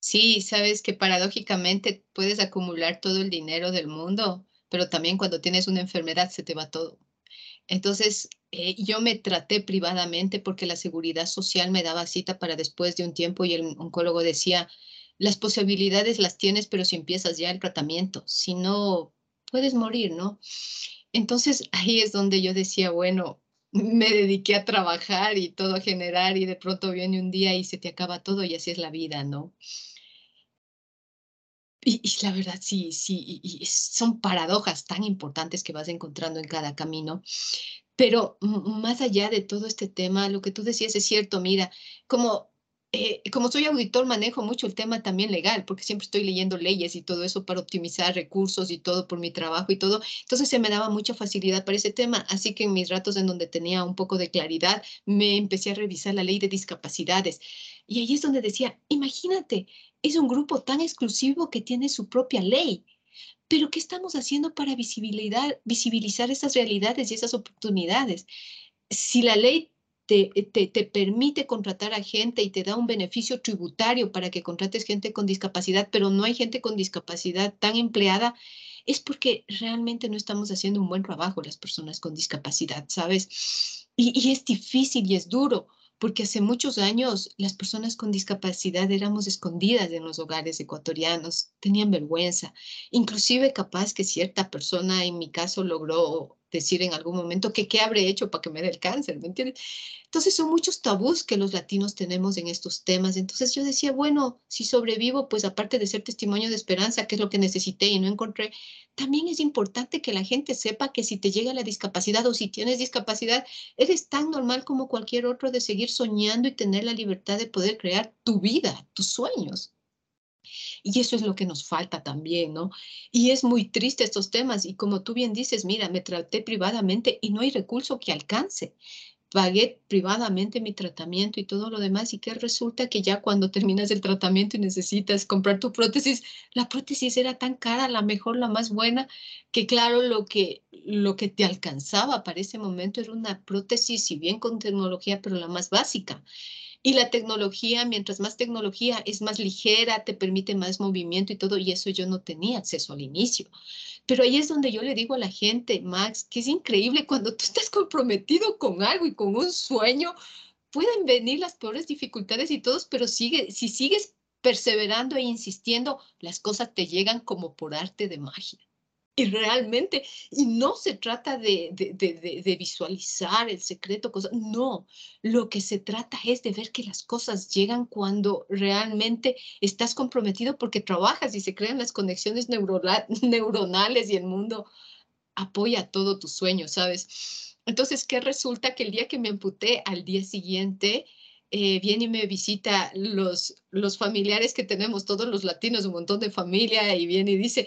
Sí, sabes que paradójicamente puedes acumular todo el dinero del mundo, pero también cuando tienes una enfermedad se te va todo. Entonces, eh, yo me traté privadamente porque la seguridad social me daba cita para después de un tiempo y el oncólogo decía, las posibilidades las tienes, pero si empiezas ya el tratamiento, si no, puedes morir, ¿no? Entonces, ahí es donde yo decía, bueno, me dediqué a trabajar y todo a generar y de pronto viene un día y se te acaba todo y así es la vida, ¿no? Y, la verdad, sí, sí, y, son paradojas tan importantes que vas encontrando en cada camino. Pero más allá de todo este tema, lo que tú decías es cierto, mira, como eh, como soy auditor, manejo mucho el tema también legal, porque siempre estoy leyendo leyes y todo eso para optimizar recursos y todo por mi trabajo y todo. Entonces se me daba mucha facilidad para ese tema. Así que en mis ratos en donde tenía un poco de claridad, me empecé a revisar la ley de discapacidades. Y ahí es donde decía, imagínate, es un grupo tan exclusivo que tiene su propia ley. Pero ¿qué estamos haciendo para visibilizar, visibilizar esas realidades y esas oportunidades? Si la ley te, te, permite contratar a gente y te da un beneficio tributario para que contrates gente con discapacidad, pero no hay gente con discapacidad tan empleada, es porque realmente no estamos haciendo un buen trabajo las personas con discapacidad, ¿sabes? Y, y es difícil y es duro porque hace muchos años las personas con discapacidad éramos escondidas en los hogares ecuatorianos, tenían vergüenza, inclusive capaz que cierta persona, en mi caso, logró decir en algún momento que qué habré hecho para que me dé el cáncer, ¿me entiendes? Entonces son muchos tabús que los latinos tenemos en estos temas. Entonces yo decía, bueno, si sobrevivo, pues aparte de ser testimonio de esperanza, que es lo que necesité y no encontré, también es importante que la gente sepa que si te llega la discapacidad o si tienes discapacidad, eres tan normal como cualquier otro de seguir soñando y tener la libertad de poder crear tu vida, tus sueños. Y eso es lo que nos falta también, ¿no? Y es muy triste estos temas. Y como tú bien dices, mira, me traté privadamente y no hay recurso que alcance. Pagué privadamente mi tratamiento y todo lo demás. Y que resulta que ya cuando terminas el tratamiento y necesitas comprar tu prótesis, la prótesis era tan cara, la mejor, la más buena, que claro, lo que, lo que te alcanzaba para ese momento era una prótesis, si bien con tecnología, pero la más básica. Y la tecnología, mientras más tecnología, es más ligera, te permite más movimiento y todo, y eso yo no tenía acceso al inicio. Pero ahí es donde yo le digo a la gente, Max, que es increíble cuando tú estás comprometido con algo y con un sueño, pueden venir las peores dificultades y todos, pero sigue, si sigues perseverando e insistiendo, las cosas te llegan como por arte de magia y realmente, y no se trata de, de, visualizar el secreto, cosa, no, lo que se trata es de ver que las cosas llegan cuando realmente estás comprometido porque trabajas y se crean las conexiones [laughs] neuronales y el mundo apoya todo tu sueño, ¿sabes? Entonces, ¿qué resulta? Que el día que me amputé, al día siguiente, eh, viene y me visita los, los familiares que tenemos, todos los latinos, un montón de familia, y viene y dice,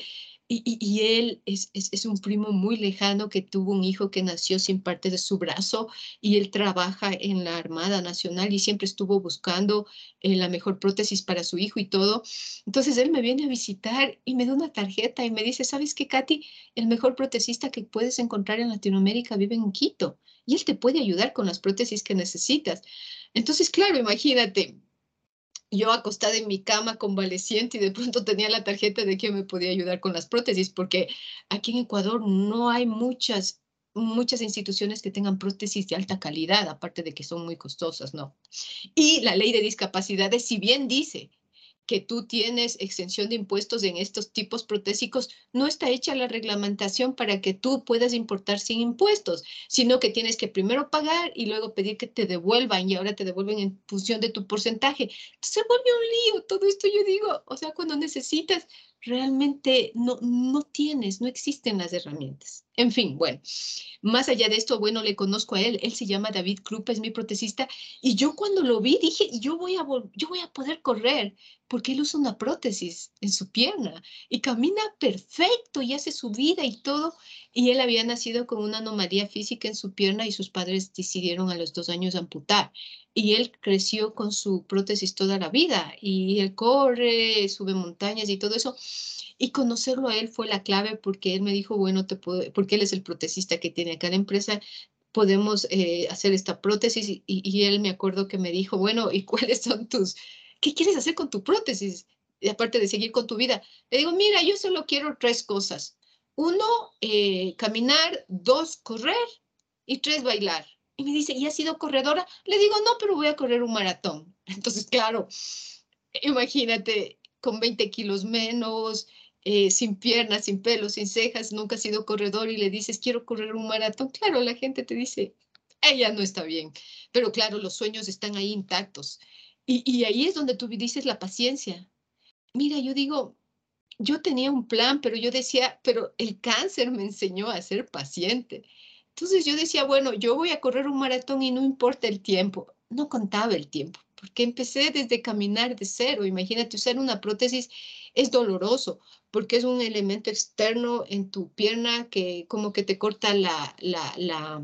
y, él es, un primo muy lejano que tuvo un hijo que nació sin parte de su brazo y él trabaja en la Armada Nacional y siempre estuvo buscando eh, la mejor prótesis para su hijo y todo. Entonces él me viene a visitar y me da una tarjeta y me dice, ¿sabes qué, Katy? El mejor protesista que puedes encontrar en Latinoamérica vive en Quito y él te puede ayudar con las prótesis que necesitas. Entonces, claro, imagínate, yo acostada en mi cama convaleciente y de pronto tenía la tarjeta de que me podía ayudar con las prótesis, porque aquí en Ecuador no hay muchas, muchas instituciones que tengan prótesis de alta calidad, aparte de que son muy costosas, ¿no? Y la ley de discapacidades, si bien dice que tú tienes exención de impuestos en estos tipos protésicos, no está hecha la reglamentación para que tú puedas importar sin impuestos, sino que tienes que primero pagar y luego pedir que te devuelvan y ahora te devuelven en función de tu porcentaje. Se vuelve un lío todo esto, yo digo, o sea, cuando necesitas realmente no, no tienes, no existen las herramientas. En fin, bueno, más allá de esto, bueno, le conozco a él, él se llama David Krupa, es mi protesista, y yo cuando lo vi dije, yo voy a, yo voy a poder correr, porque él usa una prótesis en su pierna y camina perfecto y hace su vida y todo, y él había nacido con una anomalía física en su pierna y sus padres decidieron a los dos años amputar y él creció con su prótesis toda la vida y él corre, sube montañas y todo eso. Y conocerlo a él fue la clave porque él me dijo, bueno, te puedo, porque él es el protesista que tiene acá la empresa, podemos eh, hacer esta prótesis. Y, y, él me acuerdo que me dijo, bueno, ¿y [laughs] cuáles son tus, qué quieres hacer con tu prótesis? Y aparte de seguir con tu vida. Le digo, mira, yo solo quiero tres cosas. Uno, eh, caminar, dos, correr y tres, bailar. Y me dice, ¿y has sido corredora? Le digo, no, pero voy a correr un maratón. [laughs] Entonces, claro, imagínate, con 20 kilos menos, eh, sin piernas, sin pelos, sin cejas, nunca has sido corredor y le dices, quiero correr un maratón. Claro, la gente te dice, ella no está bien. Pero claro, los sueños están ahí intactos. Y, y ahí es donde tú dices la paciencia. Mira, yo digo, yo tenía un plan, pero yo decía, pero el cáncer me enseñó a ser paciente. Entonces yo decía, bueno, yo voy a correr un maratón y no importa el tiempo. No contaba el tiempo, porque empecé desde caminar de cero. Imagínate, usar una prótesis es doloroso, porque es un elemento externo en tu pierna que como que te corta la, la, la,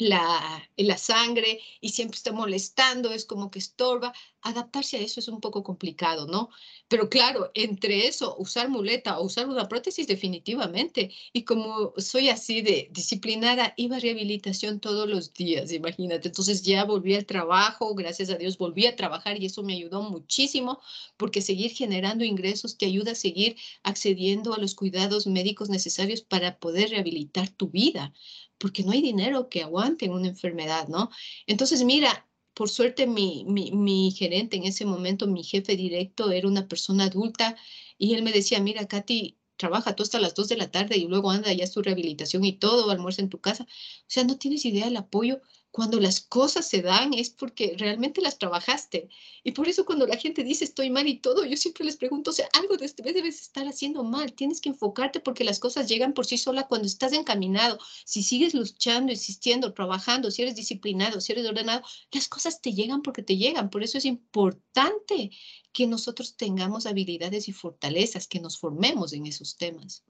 la, la sangre y siempre está molestando, es como que estorba. Adaptarse a eso es un poco complicado, ¿no? Pero claro, entre eso, usar muleta o usar una prótesis definitivamente. Y como soy así de disciplinada, iba a rehabilitación todos los días, imagínate. Entonces ya volví al trabajo, gracias a Dios volví a trabajar y eso me ayudó muchísimo porque seguir generando ingresos te ayuda a seguir accediendo a los cuidados médicos necesarios para poder rehabilitar tu vida porque no hay dinero que aguante una enfermedad, ¿no? Entonces, mira, por suerte mi, mi, gerente en ese momento, mi jefe directo, era una persona adulta y él me decía, mira, Katy, trabaja tú hasta las 2 de la tarde y luego anda ya su rehabilitación y todo, almuerza en tu casa. O sea, no tienes idea del apoyo cuando las cosas se dan es porque realmente las trabajaste. Y por eso cuando la gente dice estoy mal y todo, yo siempre les pregunto, o sea, algo de este debes estar haciendo mal. Tienes que enfocarte porque las cosas llegan por sí sola cuando estás encaminado. Si sigues luchando, insistiendo, trabajando, si eres disciplinado, si eres ordenado, las cosas te llegan porque te llegan. Por eso es importante que nosotros tengamos habilidades y fortalezas, que nos formemos en esos temas.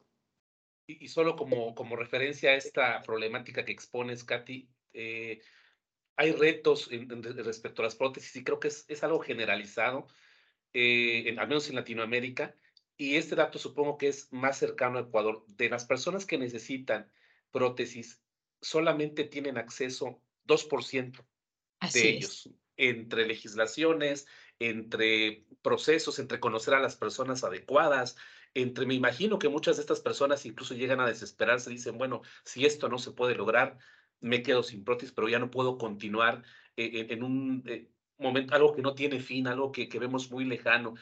Y, solo como, como referencia a esta problemática que expones, Katy, eh, hay retos respecto a las prótesis y creo que es, es algo generalizado, eh, en, al menos en Latinoamérica, y este dato supongo que es más cercano a Ecuador. De las personas que necesitan prótesis, solamente tienen acceso 2% de ellos, entre legislaciones, entre procesos, entre conocer a las personas adecuadas, entre, me imagino que muchas de estas personas incluso llegan a desesperarse, dicen, bueno, si esto no se puede lograr, me quedo sin prótesis, pero ya no puedo continuar eh, en, un eh, momento, algo que no tiene fin, algo que, que, vemos muy lejano.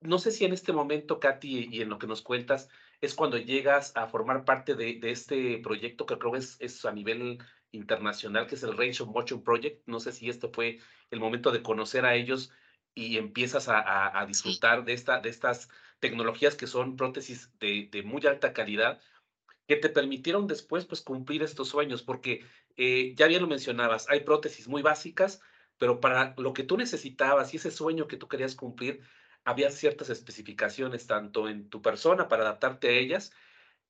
No sé si en este momento, Katy, y en lo que nos cuentas, es cuando llegas a formar parte de, de este proyecto que creo es, es a nivel internacional, que es el Range of Motion Project. No sé si este fue el momento de conocer a ellos y empiezas a, a, a disfrutar de, esta, de estas tecnologías que son prótesis de, de muy alta calidad que te permitieron después pues cumplir estos sueños, porque eh, ya bien lo mencionabas, hay prótesis muy básicas, pero para lo que tú necesitabas y ese sueño que tú querías cumplir, había ciertas especificaciones tanto en tu persona para adaptarte a ellas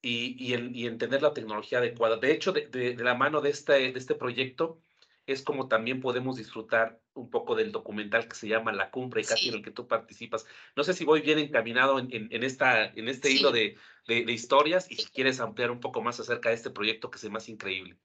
y, y, y entender la tecnología adecuada. De hecho, de, de, de, la mano de este, de este proyecto es como también podemos disfrutar un poco del documental que se llama La Cumbre, casi sí. en el que tú participas. No sé si voy bien encaminado en, en, en esta, en este sí. hilo de, de, historias y si quieres ampliar un poco más acerca de este proyecto que se me hace increíble.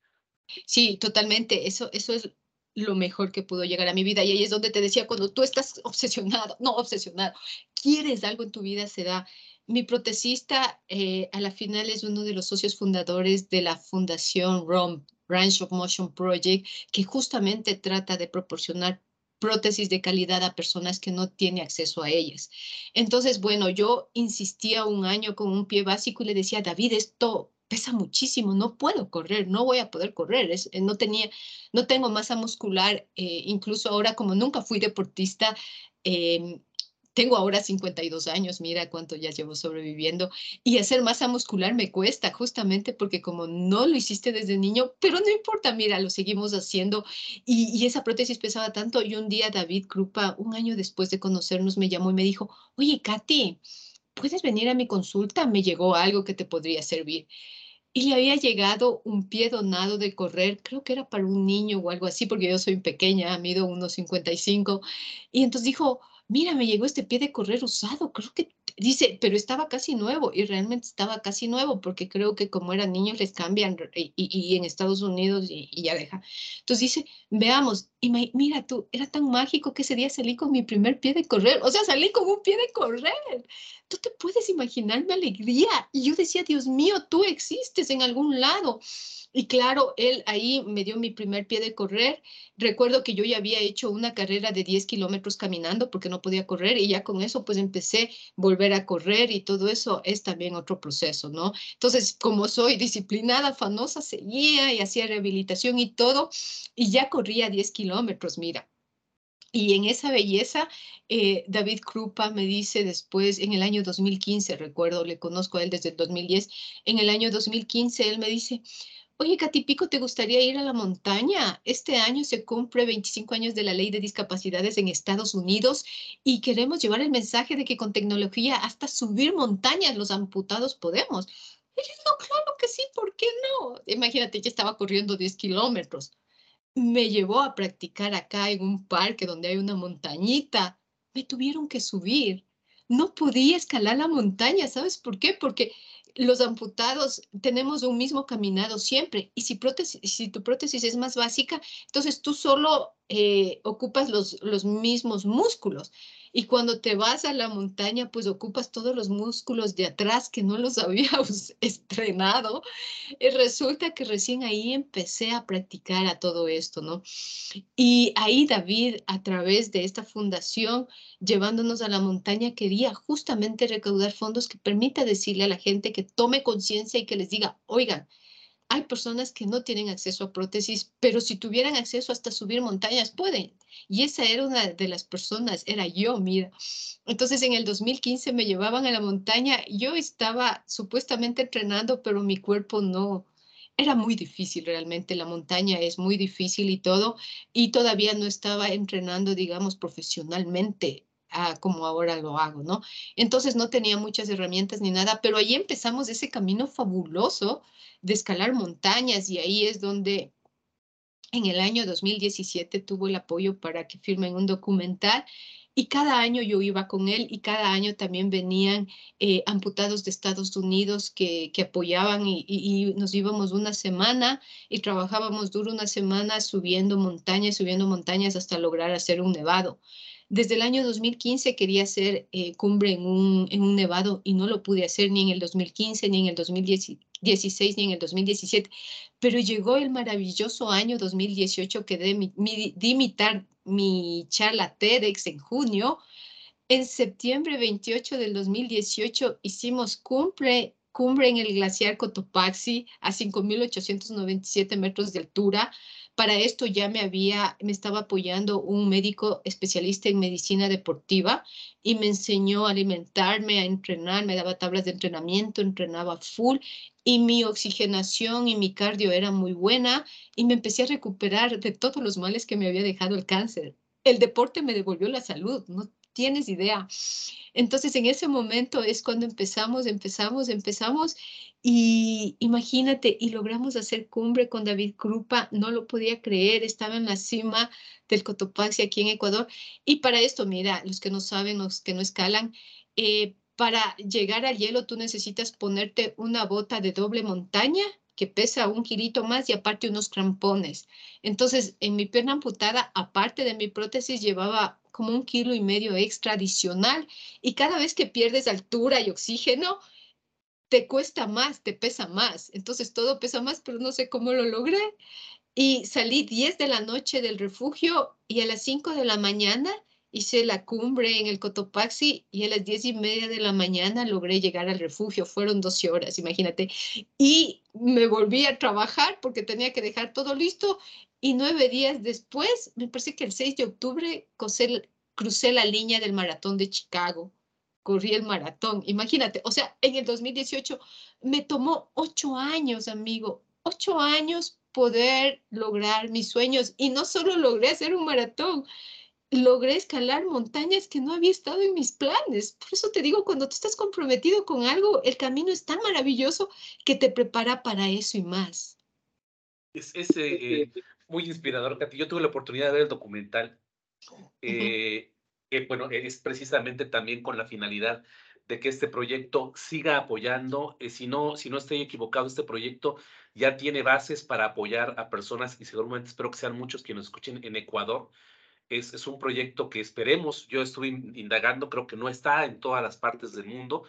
Sí, totalmente. Eso, eso es lo mejor que pudo llegar a mi vida. Y ahí es donde te decía, cuando tú estás obsesionado, no obsesionado, quieres algo en tu vida, se da. Mi protecista eh, a la final es uno de los socios fundadores de la Fundación ROM, Range of Motion Project, que justamente trata de proporcionar prótesis de calidad a personas que no tienen acceso a ellas. Entonces, bueno, yo insistía un año con un pie básico y le decía, David, esto pesa muchísimo, no puedo correr, no voy a poder correr, eh, no tenía, no tengo masa muscular, eh, incluso ahora como nunca fui deportista, eh, tengo ahora 52 años, mira cuánto ya llevo sobreviviendo, y hacer masa muscular me cuesta justamente porque como no lo hiciste desde niño, pero no importa, mira, lo seguimos haciendo, y, y esa prótesis pesaba tanto, y un día David Krupa, un año después de conocernos, me llamó y me dijo, oye, Katy, ¿puedes venir a mi consulta? Me llegó algo que te podría servir. Y le había llegado un pie donado de correr, creo que era para un niño o algo así, porque yo soy pequeña, mido unos 55. Y entonces dijo, mira, me llegó este pie de correr usado, creo que, dice, pero estaba casi nuevo y realmente estaba casi nuevo porque creo que como eran niños les cambian y, y, y en Estados Unidos y, y, ya deja. Entonces dice, veamos, y me, mira tú, era tan mágico que ese día salí con mi primer pie de correr, o sea, salí con un pie de correr. Tú te puedes imaginar mi alegría. Y yo decía, Dios mío, tú existes en algún lado. Y claro, él ahí me dio mi primer pie de correr. Recuerdo que yo ya había hecho una carrera de 10 kilómetros caminando porque no podía correr y ya con eso pues empecé a volver a correr y todo eso es también otro proceso, ¿no? Entonces, como soy disciplinada, fanosa, seguía y hacía rehabilitación y todo y ya corría 10 kilómetros, mira. Y en esa belleza, eh, David Krupa me dice después, en el año 2015, recuerdo, le conozco a él desde el 2010, en el año 2015 él me dice, Oye, Catipico, ¿te gustaría ir a la montaña? Este año se cumple 25 años de la ley de discapacidades en Estados Unidos y queremos llevar el mensaje de que con tecnología hasta subir montañas los amputados podemos. Y digo, claro que sí, ¿por qué no? Imagínate, ya estaba corriendo 10 kilómetros. Me llevó a practicar acá en un parque donde hay una montañita. Me tuvieron que subir. No podía escalar la montaña, ¿sabes por qué? Porque los amputados tenemos un mismo caminado siempre y si, tu prótesis es más básica, entonces tú solo eh, ocupas los, los mismos músculos. Y cuando te vas a la montaña, pues ocupas todos los músculos de atrás que no los [laughs] habías estrenado. Y resulta que recién ahí empecé a practicar a todo esto, ¿no? Y ahí David, a través de esta fundación, llevándonos a la montaña, quería justamente recaudar fondos que permita decirle a la gente que tome conciencia y que les diga, oigan, hay personas que no tienen acceso a prótesis, pero si tuvieran acceso hasta subir montañas, pueden. Y esa era una de las personas, era yo, mira. Entonces en el 2015 me llevaban a la montaña, yo estaba supuestamente entrenando, pero mi cuerpo no. Era muy difícil realmente, la montaña es muy difícil y todo, y todavía no estaba entrenando, digamos, profesionalmente como ahora lo hago, ¿no? Entonces no tenía muchas herramientas ni nada, pero ahí empezamos ese camino fabuloso de escalar montañas y ahí es donde en el año 2017 tuvo el apoyo para que firmen un documental y cada año yo iba con él y cada año también venían eh, amputados de Estados Unidos que, que apoyaban y, y, y, nos íbamos una semana y trabajábamos duro una semana subiendo montañas, subiendo montañas hasta lograr hacer un nevado. Desde el año 2015 quería hacer eh, cumbre en un, en un nevado y no lo pude hacer ni en el 2015, ni en el 2016, ni en el 2017, pero llegó el maravilloso año 2018 que de mi, di mi, mi charla TEDx en junio. En septiembre 28 del 2018 hicimos cumbre, cumbre en el glaciar Cotopaxi a 5.897 metros de altura Para esto ya me había, me estaba apoyando un médico especialista en medicina deportiva y me enseñó a alimentarme, a entrenar, me daba tablas de entrenamiento, entrenaba full y mi oxigenación y mi cardio era muy buena y me empecé a recuperar de todos los males que me había dejado el cáncer. El deporte me devolvió la salud, no tienes idea. Entonces, en ese momento es cuando empezamos, empezamos, empezamos y imagínate, y logramos hacer cumbre con David Krupa, no lo podía creer, estaba en la cima del Cotopaxi aquí en Ecuador. Y para esto, mira, los que no saben, los que no escalan, eh, para llegar al hielo tú necesitas ponerte una bota de doble montaña que pesa un kilito más y aparte unos crampones. Entonces, en mi pierna amputada, aparte de mi prótesis, llevaba como un kilo y medio extra adicional y cada vez que pierdes altura y oxígeno, te cuesta más, te pesa más. Entonces todo pesa más, pero no sé cómo lo logré. Y salí 10 de la noche del refugio y a las 5 de la mañana hice la cumbre en el Cotopaxi y a las 10 y media de la mañana logré llegar al refugio. Fueron 12 horas, imagínate. Y me volví a trabajar porque tenía que dejar todo listo y nueve días después, me parece que el 6 de octubre, crucé la línea del maratón de Chicago corrí el maratón. Imagínate, o sea, en el 2018 me tomó ocho años, amigo, ocho años poder lograr mis sueños. Y no solo logré hacer un maratón, logré escalar montañas que no había estado en mis planes. Por eso te digo, cuando tú estás comprometido con algo, el camino es tan maravilloso que te prepara para eso y más. Es, eh, muy inspirador, Katy. Yo tuve la oportunidad de ver el documental. Eh, que bueno, es precisamente también con la finalidad de que este proyecto siga apoyando. Eh, si, no, si no estoy equivocado, este proyecto ya tiene bases para apoyar a personas y seguramente espero que sean muchos quienes escuchen en Ecuador. Es, es un proyecto que esperemos, yo estuve indagando, creo que no está en todas las partes del mundo,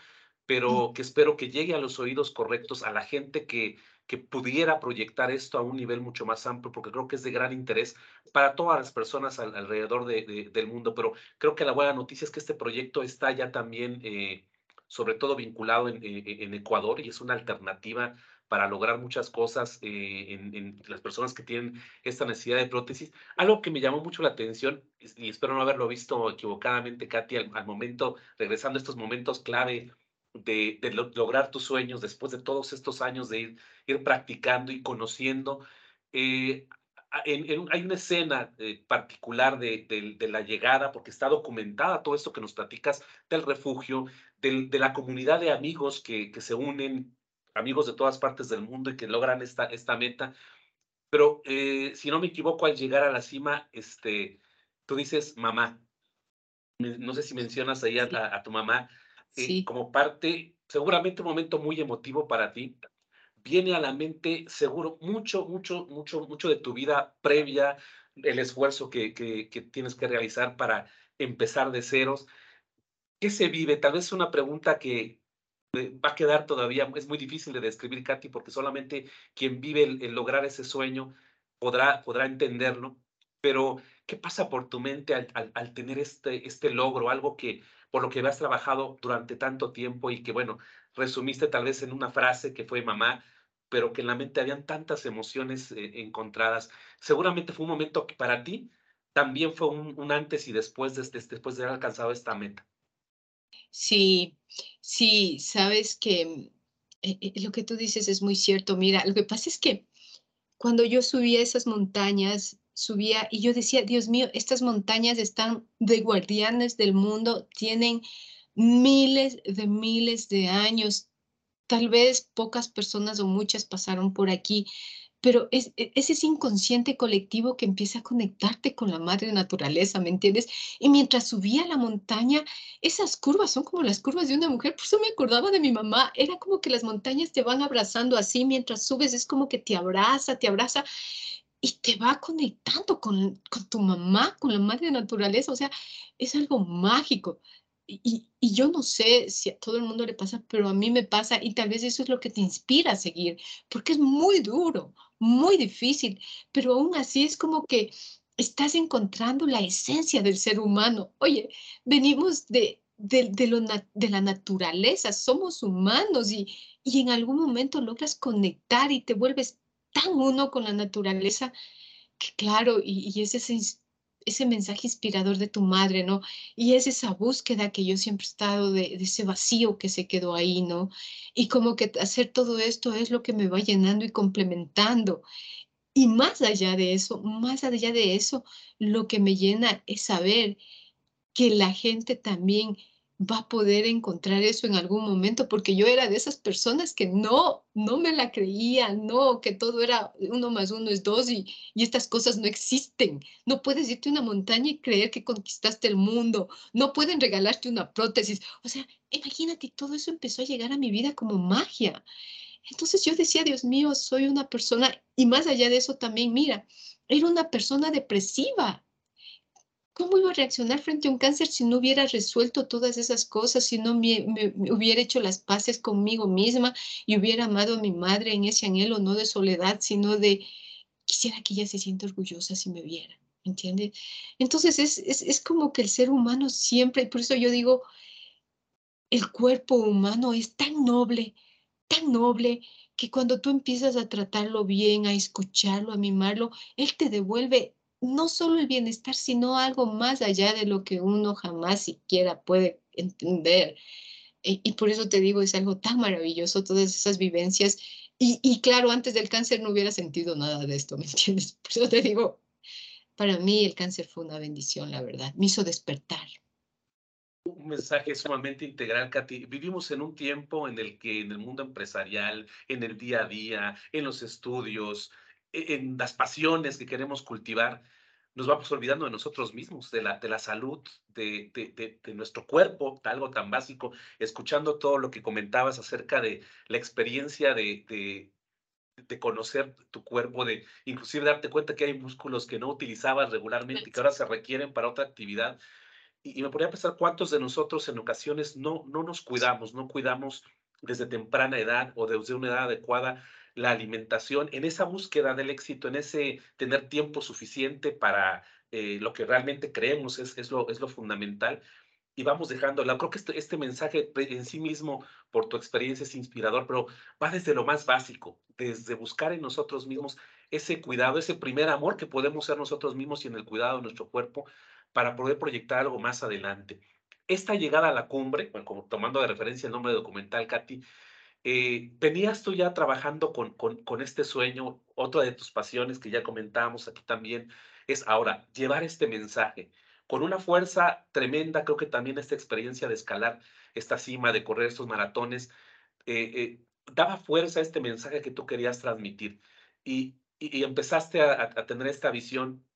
pero que espero que llegue a los oídos correctos a la gente que que pudiera proyectar esto a un nivel mucho más amplio, porque creo que es de gran interés para todas las personas alrededor del mundo. Pero creo que la buena noticia es que este proyecto está ya también, eh, sobre todo vinculado en, en, Ecuador, y es una alternativa para lograr muchas cosas eh, en, las personas que tienen esta necesidad de prótesis. Algo que me llamó mucho la atención, y espero no haberlo visto equivocadamente, Katy, al, al momento, regresando a estos momentos clave de, lograr tus sueños después de todos estos años de ir, ir practicando y conociendo. Eh, hay una escena eh, particular de, de, la llegada, porque está documentada todo esto que nos platicas del refugio, de la comunidad de amigos que, que, se unen, amigos de todas partes del mundo y que logran esta, esta meta. Pero eh, si no me equivoco, al llegar a la cima, este, tú dices mamá. No sé si mencionas ahí a tu mamá como parte, seguramente un momento muy emotivo para ti. Viene a la mente seguro mucho, mucho, mucho, mucho de tu vida previa, el esfuerzo que, que, que tienes que realizar para empezar de ceros. ¿Qué se vive? Tal vez es una pregunta que va a quedar todavía, es muy difícil de describir, Katy, porque solamente quien vive el, lograr ese sueño podrá, podrá entenderlo. Pero, ¿qué pasa por tu mente al, tener este, este logro, algo que por lo que has trabajado durante tanto tiempo y que, bueno, resumiste tal vez en una frase que fue mamá, pero que en la mente habían tantas emociones eh, encontradas. Seguramente fue un momento que para ti también fue un, antes y después de, este, después de haber alcanzado esta meta. Sí, sí, sabes que eh, eh, lo que tú dices es muy cierto. Mira, lo que pasa es que cuando yo subí a esas montañas, subía y yo decía, Dios mío, estas montañas están de guardianes del mundo, tienen miles de miles de años. Tal vez pocas personas o muchas pasaron por aquí, pero e, es, ese inconsciente colectivo que empieza a conectarte con la madre naturaleza, ¿me entiendes? Y mientras subía la montaña, esas curvas son como las curvas de una mujer, por eso me acordaba de mi mamá, era como que las montañas te van abrazando así, mientras subes es como que te abraza, te abraza y te va conectando con, con, tu mamá, con la madre naturaleza, o sea, es algo mágico. Y, y, yo no sé si a todo el mundo le pasa, pero a mí me pasa y tal vez eso es lo que te inspira a seguir, porque es muy duro, muy difícil, pero aún así es como que estás encontrando la esencia del ser humano. Oye, venimos de, de, de, lo, de la naturaleza, somos humanos y, y en algún momento logras conectar y te vuelves tan uno con la naturaleza claro, y, y es ese, ese mensaje inspirador de tu madre, ¿no? Y es esa búsqueda que yo siempre he estado de, de, ese vacío que se quedó ahí, ¿no? Y como que hacer todo esto es lo que me va llenando y complementando. Y más allá de eso, más allá de eso, lo que me llena es saber que la gente también va a poder encontrar eso en algún momento, porque yo era de esas personas que no, no me la creía, no, que todo era uno más uno es dos y, y estas cosas no existen. No puedes irte a una montaña y creer que conquistaste el mundo, no pueden regalarte una prótesis. O sea, imagínate, todo eso empezó a llegar a mi vida como magia. Entonces yo decía, Dios mío, soy una persona, y más allá de eso también, mira, era una persona depresiva. ¿Cómo iba a reaccionar frente a un cáncer si no hubiera resuelto todas esas cosas, si no me, hubiera hecho las paces conmigo misma y hubiera amado a mi madre en ese anhelo, no de soledad, sino de, quisiera que ella se sienta orgullosa si me viera, ¿entiendes? Entonces es, es, es como que el ser humano siempre, y por eso yo digo, el cuerpo humano es tan noble, tan noble que cuando tú empiezas a tratarlo bien, a escucharlo, a mimarlo, él te devuelve no solo el bienestar, sino algo más allá de lo que uno jamás siquiera puede entender. Y, y por eso te digo, es algo tan maravilloso todas esas vivencias. Y, y, claro, antes del cáncer no hubiera sentido nada de esto, ¿me entiendes? [laughs] Por eso te digo, para mí el cáncer fue una bendición, la verdad. Me hizo despertar un mensaje sumamente integral, Katy. Vivimos en un tiempo en el que en el mundo empresarial, en el día a día, en los estudios, en las pasiones que queremos cultivar, nos vamos olvidando de nosotros mismos, de la, de la salud, de, de, de, nuestro cuerpo, algo tan básico, escuchando todo lo que comentabas acerca de la experiencia de, conocer tu cuerpo, de inclusive darte cuenta que hay músculos que no utilizabas regularmente y que ahora se requieren para otra actividad. Y, me ponía a pensar cuántos de nosotros en ocasiones no, no nos cuidamos, no cuidamos desde temprana edad o desde una edad adecuada la alimentación, en esa búsqueda del éxito, en ese tener tiempo suficiente para eh, lo que realmente creemos es, es, lo, es lo fundamental y vamos dejándola. Creo que este, este mensaje en sí mismo, por tu experiencia, es inspirador, pero va desde lo más básico, desde buscar en nosotros mismos ese cuidado, ese primer amor que podemos ser nosotros mismos y en el cuidado de nuestro cuerpo, para poder proyectar algo más adelante. Esta llegada a la cumbre, tomando de referencia el nombre de documental, Katy, eh, venías tú ya trabajando con, con, este sueño, otra de tus pasiones que ya comentábamos aquí también, es ahora llevar este mensaje. Con una fuerza tremenda, creo que también esta experiencia de escalar esta cima, de correr estos maratones, eh, eh, daba fuerza a este mensaje que tú querías transmitir. Y, y, empezaste a, tener esta visión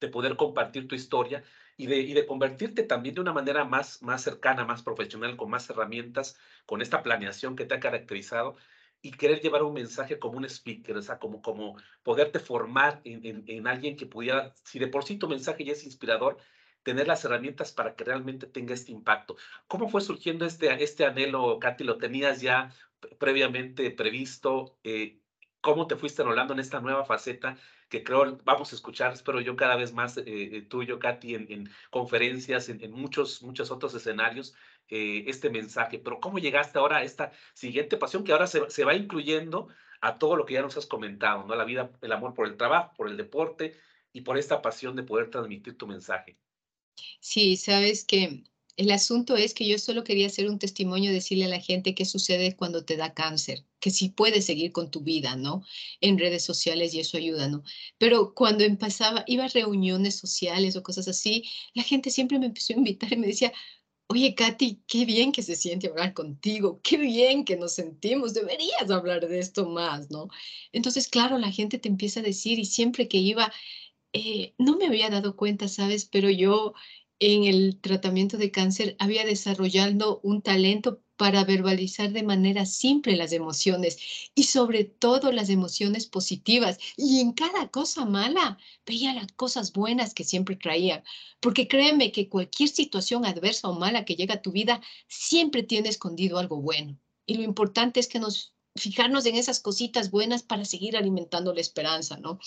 de poder compartir tu historia y de, y de convertirte también de una manera más, más cercana, más profesional, con más herramientas, con esta planeación que te ha caracterizado y querer llevar un mensaje como un speaker, o sea, como, como poderte formar en, en, en alguien que pudiera, si de por sí tu mensaje ya es inspirador, tener las herramientas para que realmente tenga este impacto. ¿Cómo fue surgiendo este, este anhelo, Katy? ¿Lo tenías ya previamente previsto? Eh, ¿Cómo te fuiste enrolando en esta nueva faceta que creo vamos a escuchar, espero yo, cada vez más eh, eh tuyo, Katy, en, en conferencias, en, muchos, muchos otros escenarios, eh, este mensaje. Pero ¿cómo llegaste ahora a esta siguiente pasión que ahora se, se va incluyendo a todo lo que ya nos has comentado, ¿no? La vida, el amor por el trabajo, por el deporte y por esta pasión de poder transmitir tu mensaje. Sí, sabes que el asunto es que yo solo quería hacer un testimonio, decirle a la gente qué sucede cuando te da cáncer, que si puedes seguir con tu vida, ¿no? En redes sociales y eso ayuda, ¿no? Pero cuando empezaba, iba a reuniones sociales o cosas así, la gente siempre me empezó a invitar y me decía, oye, Katy, qué bien que se siente hablar contigo, qué bien que nos sentimos, deberías hablar de esto más, ¿no? Entonces, claro, la gente te empieza a decir y siempre que iba, eh, no me había dado cuenta, ¿sabes? Pero yo en el tratamiento de cáncer había desarrollado un talento para verbalizar de manera simple las emociones y sobre todo las emociones positivas. Y en cada cosa mala veía las cosas buenas que siempre traía. Porque créeme que cualquier situación adversa o mala que llega a tu vida siempre tiene escondido algo bueno. Y lo importante es que nos fijarnos en esas cositas buenas para seguir alimentando la esperanza, ¿no?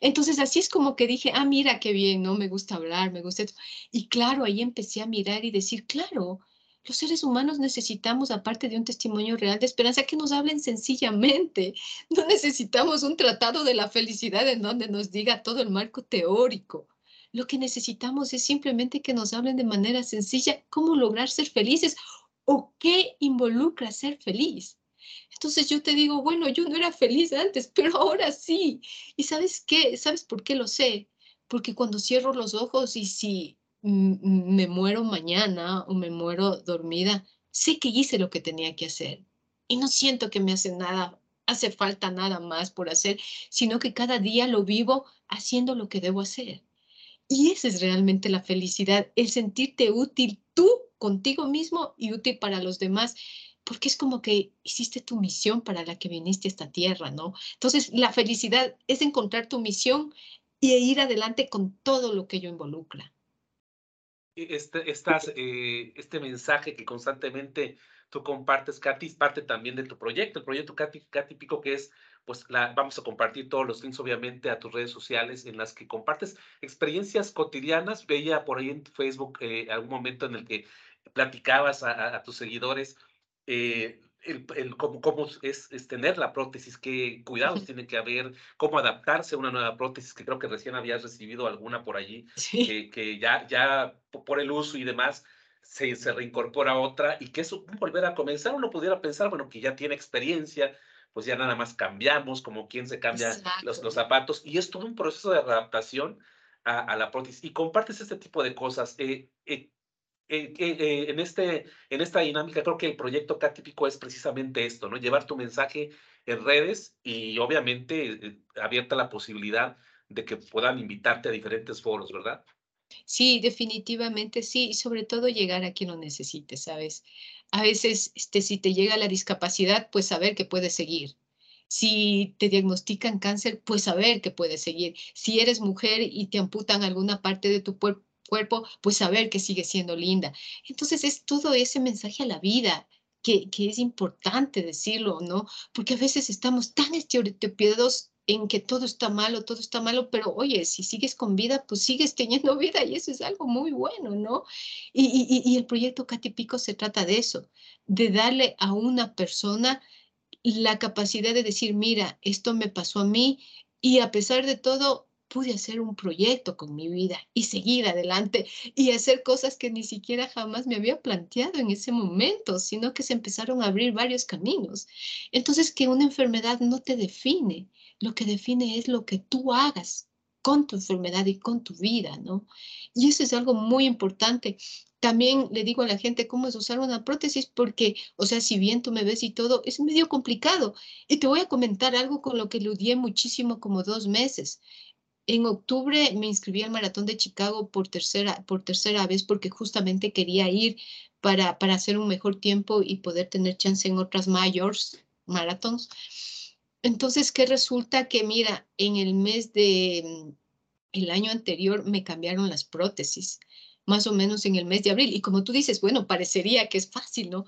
Entonces así es como que dije, ah, mira qué bien, ¿no? Me gusta hablar, me gusta. Y claro, ahí empecé a mirar y decir, claro, Los seres humanos necesitamos, aparte de un testimonio real de esperanza, que nos hablen sencillamente. No necesitamos un tratado de la felicidad en donde nos diga todo el marco teórico. Lo que necesitamos es simplemente que nos hablen de manera sencilla cómo lograr ser felices o qué involucra ser feliz. Entonces yo te digo, bueno, yo no era feliz antes, pero ahora sí. ¿Y sabes qué? ¿Sabes por qué lo sé? Porque cuando cierro los ojos y si me muero mañana o me muero dormida, sé que hice lo que tenía que hacer y no siento que me hace nada, hace falta nada más por hacer, sino que cada día lo vivo haciendo lo que debo hacer. Y esa es realmente la felicidad, el sentirte útil tú contigo mismo y útil para los demás, porque es como que hiciste tu misión para la que viniste a esta tierra, ¿no? Entonces, la felicidad es encontrar tu misión y ir adelante con todo lo que ello involucra. E, este, eh, este mensaje que constantemente tú compartes, Katy, es parte también de tu proyecto, el proyecto Katy, Katy Pico, que es, pues, la, vamos a compartir todos los links, obviamente, a tus redes sociales en las que compartes experiencias cotidianas. Veía por ahí en Facebook eh, algún momento en el que platicabas a, tus seguidores eh, el, cómo, cómo es, tener la prótesis, qué cuidados [laughs] tiene que haber, cómo adaptarse a una nueva prótesis, que creo que recién habías recibido alguna por allí, que, que, ya, ya por el uso y demás se, se reincorpora otra y que eso volver a comenzar, uno pudiera pensar, bueno, que ya tiene experiencia, pues ya nada más cambiamos, como quien se cambia los, los, zapatos, y es todo un proceso de adaptación a, a, la prótesis. Y compartes este tipo de cosas. Eh, eh, eh, eh, en, este, en esta dinámica creo que el proyecto K-Típico es precisamente esto, ¿no? Llevar tu mensaje en redes y obviamente eh, abierta la posibilidad de que puedan invitarte a diferentes foros, ¿verdad? Sí, definitivamente sí, y sobre todo llegar a quien lo necesite, ¿sabes? A veces, este, si te llega la discapacidad, pues saber que puedes seguir. Si te diagnostican cáncer, pues saber que puedes seguir. Si eres mujer y te amputan alguna parte de tu cuerpo, pues saber que sigue siendo linda. Entonces es todo ese mensaje a la vida. Que, que es importante decirlo, ¿no? Porque a veces estamos tan estereotipados en que todo está malo, todo está malo, pero oye, si sigues con vida, pues sigues teniendo vida y eso es algo muy bueno, ¿no? Y, y, y el proyecto Catipico se trata de eso, de darle a una persona la capacidad de decir, mira, esto me pasó a mí y a pesar de todo, pude hacer un proyecto con mi vida y seguir adelante y hacer cosas que ni siquiera jamás me había planteado en ese momento, sino que se empezaron a abrir varios caminos. Entonces, que una enfermedad no te define, lo que define es lo que tú hagas con tu enfermedad y con tu vida, ¿no? Y eso es algo muy importante. También le digo a la gente cómo es usar una prótesis porque, o sea, si bien tú me ves y todo, es medio complicado. Y te voy a comentar algo con lo que ludié muchísimo como dos meses. En octubre me inscribí al Maratón de Chicago por tercera, por tercera vez porque justamente quería ir para, para hacer un mejor tiempo y poder tener chance en otras mayors, maratons. Entonces, ¿qué resulta? Que mira, en el mes de, mm, el año anterior me cambiaron las prótesis, más o menos en el mes de abril. Y como tú dices, bueno, parecería que es fácil, ¿no?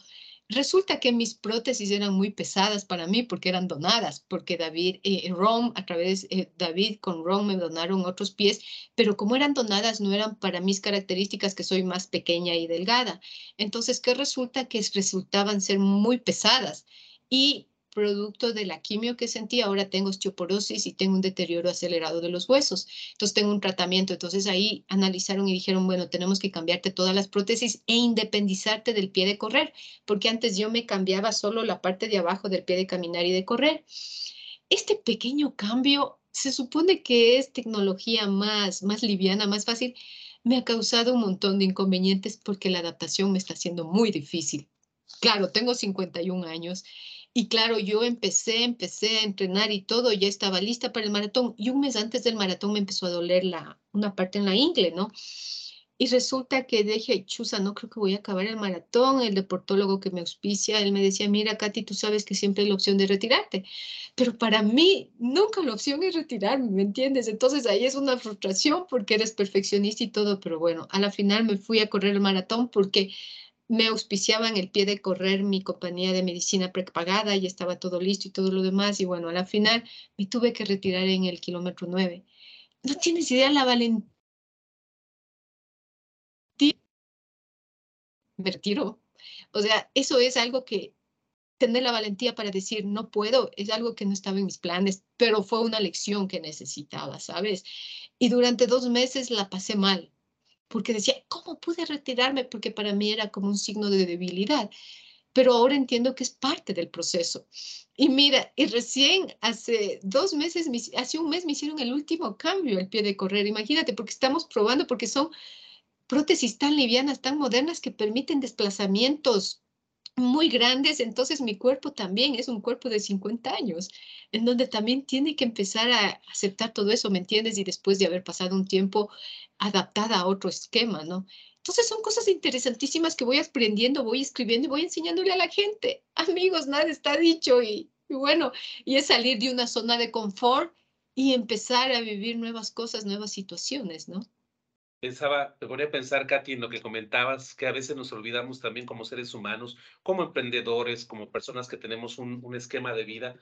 Resulta que mis prótesis eran muy pesadas para mí porque eran donadas, porque David, eh, Rom, a través, eh, David con Rom me donaron otros pies, pero como eran donadas no eran para mis características que soy más pequeña y delgada. Entonces, ¿qué resulta? Que resultaban ser muy pesadas y producto de la quimio que sentí, ahora tengo osteoporosis y tengo un deterioro acelerado de los huesos. Entonces tengo un tratamiento. Entonces ahí analizaron y dijeron, bueno, tenemos que cambiarte todas las prótesis e independizarte del pie de correr, porque antes yo me cambiaba solo la parte de abajo del pie de caminar y de correr. Este pequeño cambio se supone que es tecnología más, más liviana, más fácil. Me ha causado un montón de inconvenientes porque la adaptación me está haciendo muy difícil. Claro, tengo 51 años y claro, yo empecé, empecé a entrenar y todo, ya estaba lista para el maratón. Y un mes antes del maratón me empezó a doler la, una parte en la ingle, ¿no? Y resulta que dije, chusa, no creo que voy a acabar el maratón. El deportólogo que me auspicia, él me decía, mira, Katy, tú sabes que siempre hay la opción de retirarte. Pero para mí, nunca la opción es retirarme, ¿me entiendes? Entonces ahí es una frustración porque eres perfeccionista y todo. Pero bueno, a la final me fui a correr el maratón porque me auspiciaban el pie de correr mi compañía de medicina prepagada y estaba todo listo y todo lo demás. Y bueno, a la final me tuve que retirar en el kilómetro 9. No tienes idea la valentía. Me. O sea, eso es algo que tener la valentía para decir no puedo es algo que no estaba en mis planes, pero fue una lección que necesitaba, ¿sabes? Y durante dos meses la pasé mal, porque decía, ¿cómo pude retirarme? Porque para mí era como un signo de debilidad, pero ahora entiendo que es parte del proceso. Y mira, y recién hace dos meses, hace un mes me hicieron el último cambio el pie de correr, imagínate, porque estamos probando, porque son prótesis tan livianas, tan modernas que permiten desplazamientos muy grandes, entonces mi cuerpo también es un cuerpo de 50 años, en donde también tiene que empezar a aceptar todo eso, ¿me entiendes? Y después de haber pasado un tiempo adaptada a otro esquema, ¿no? Entonces son cosas interesantísimas que voy aprendiendo, voy escribiendo y voy enseñándole a la gente. [laughs] Amigos, nada está dicho y, bueno, y es salir de una zona de confort y empezar a vivir nuevas cosas, nuevas situaciones, ¿no? Pensaba, me ponía a pensar, Katy, en lo que comentabas, que a veces nos olvidamos también como seres humanos, como emprendedores, como personas que tenemos un esquema de vida,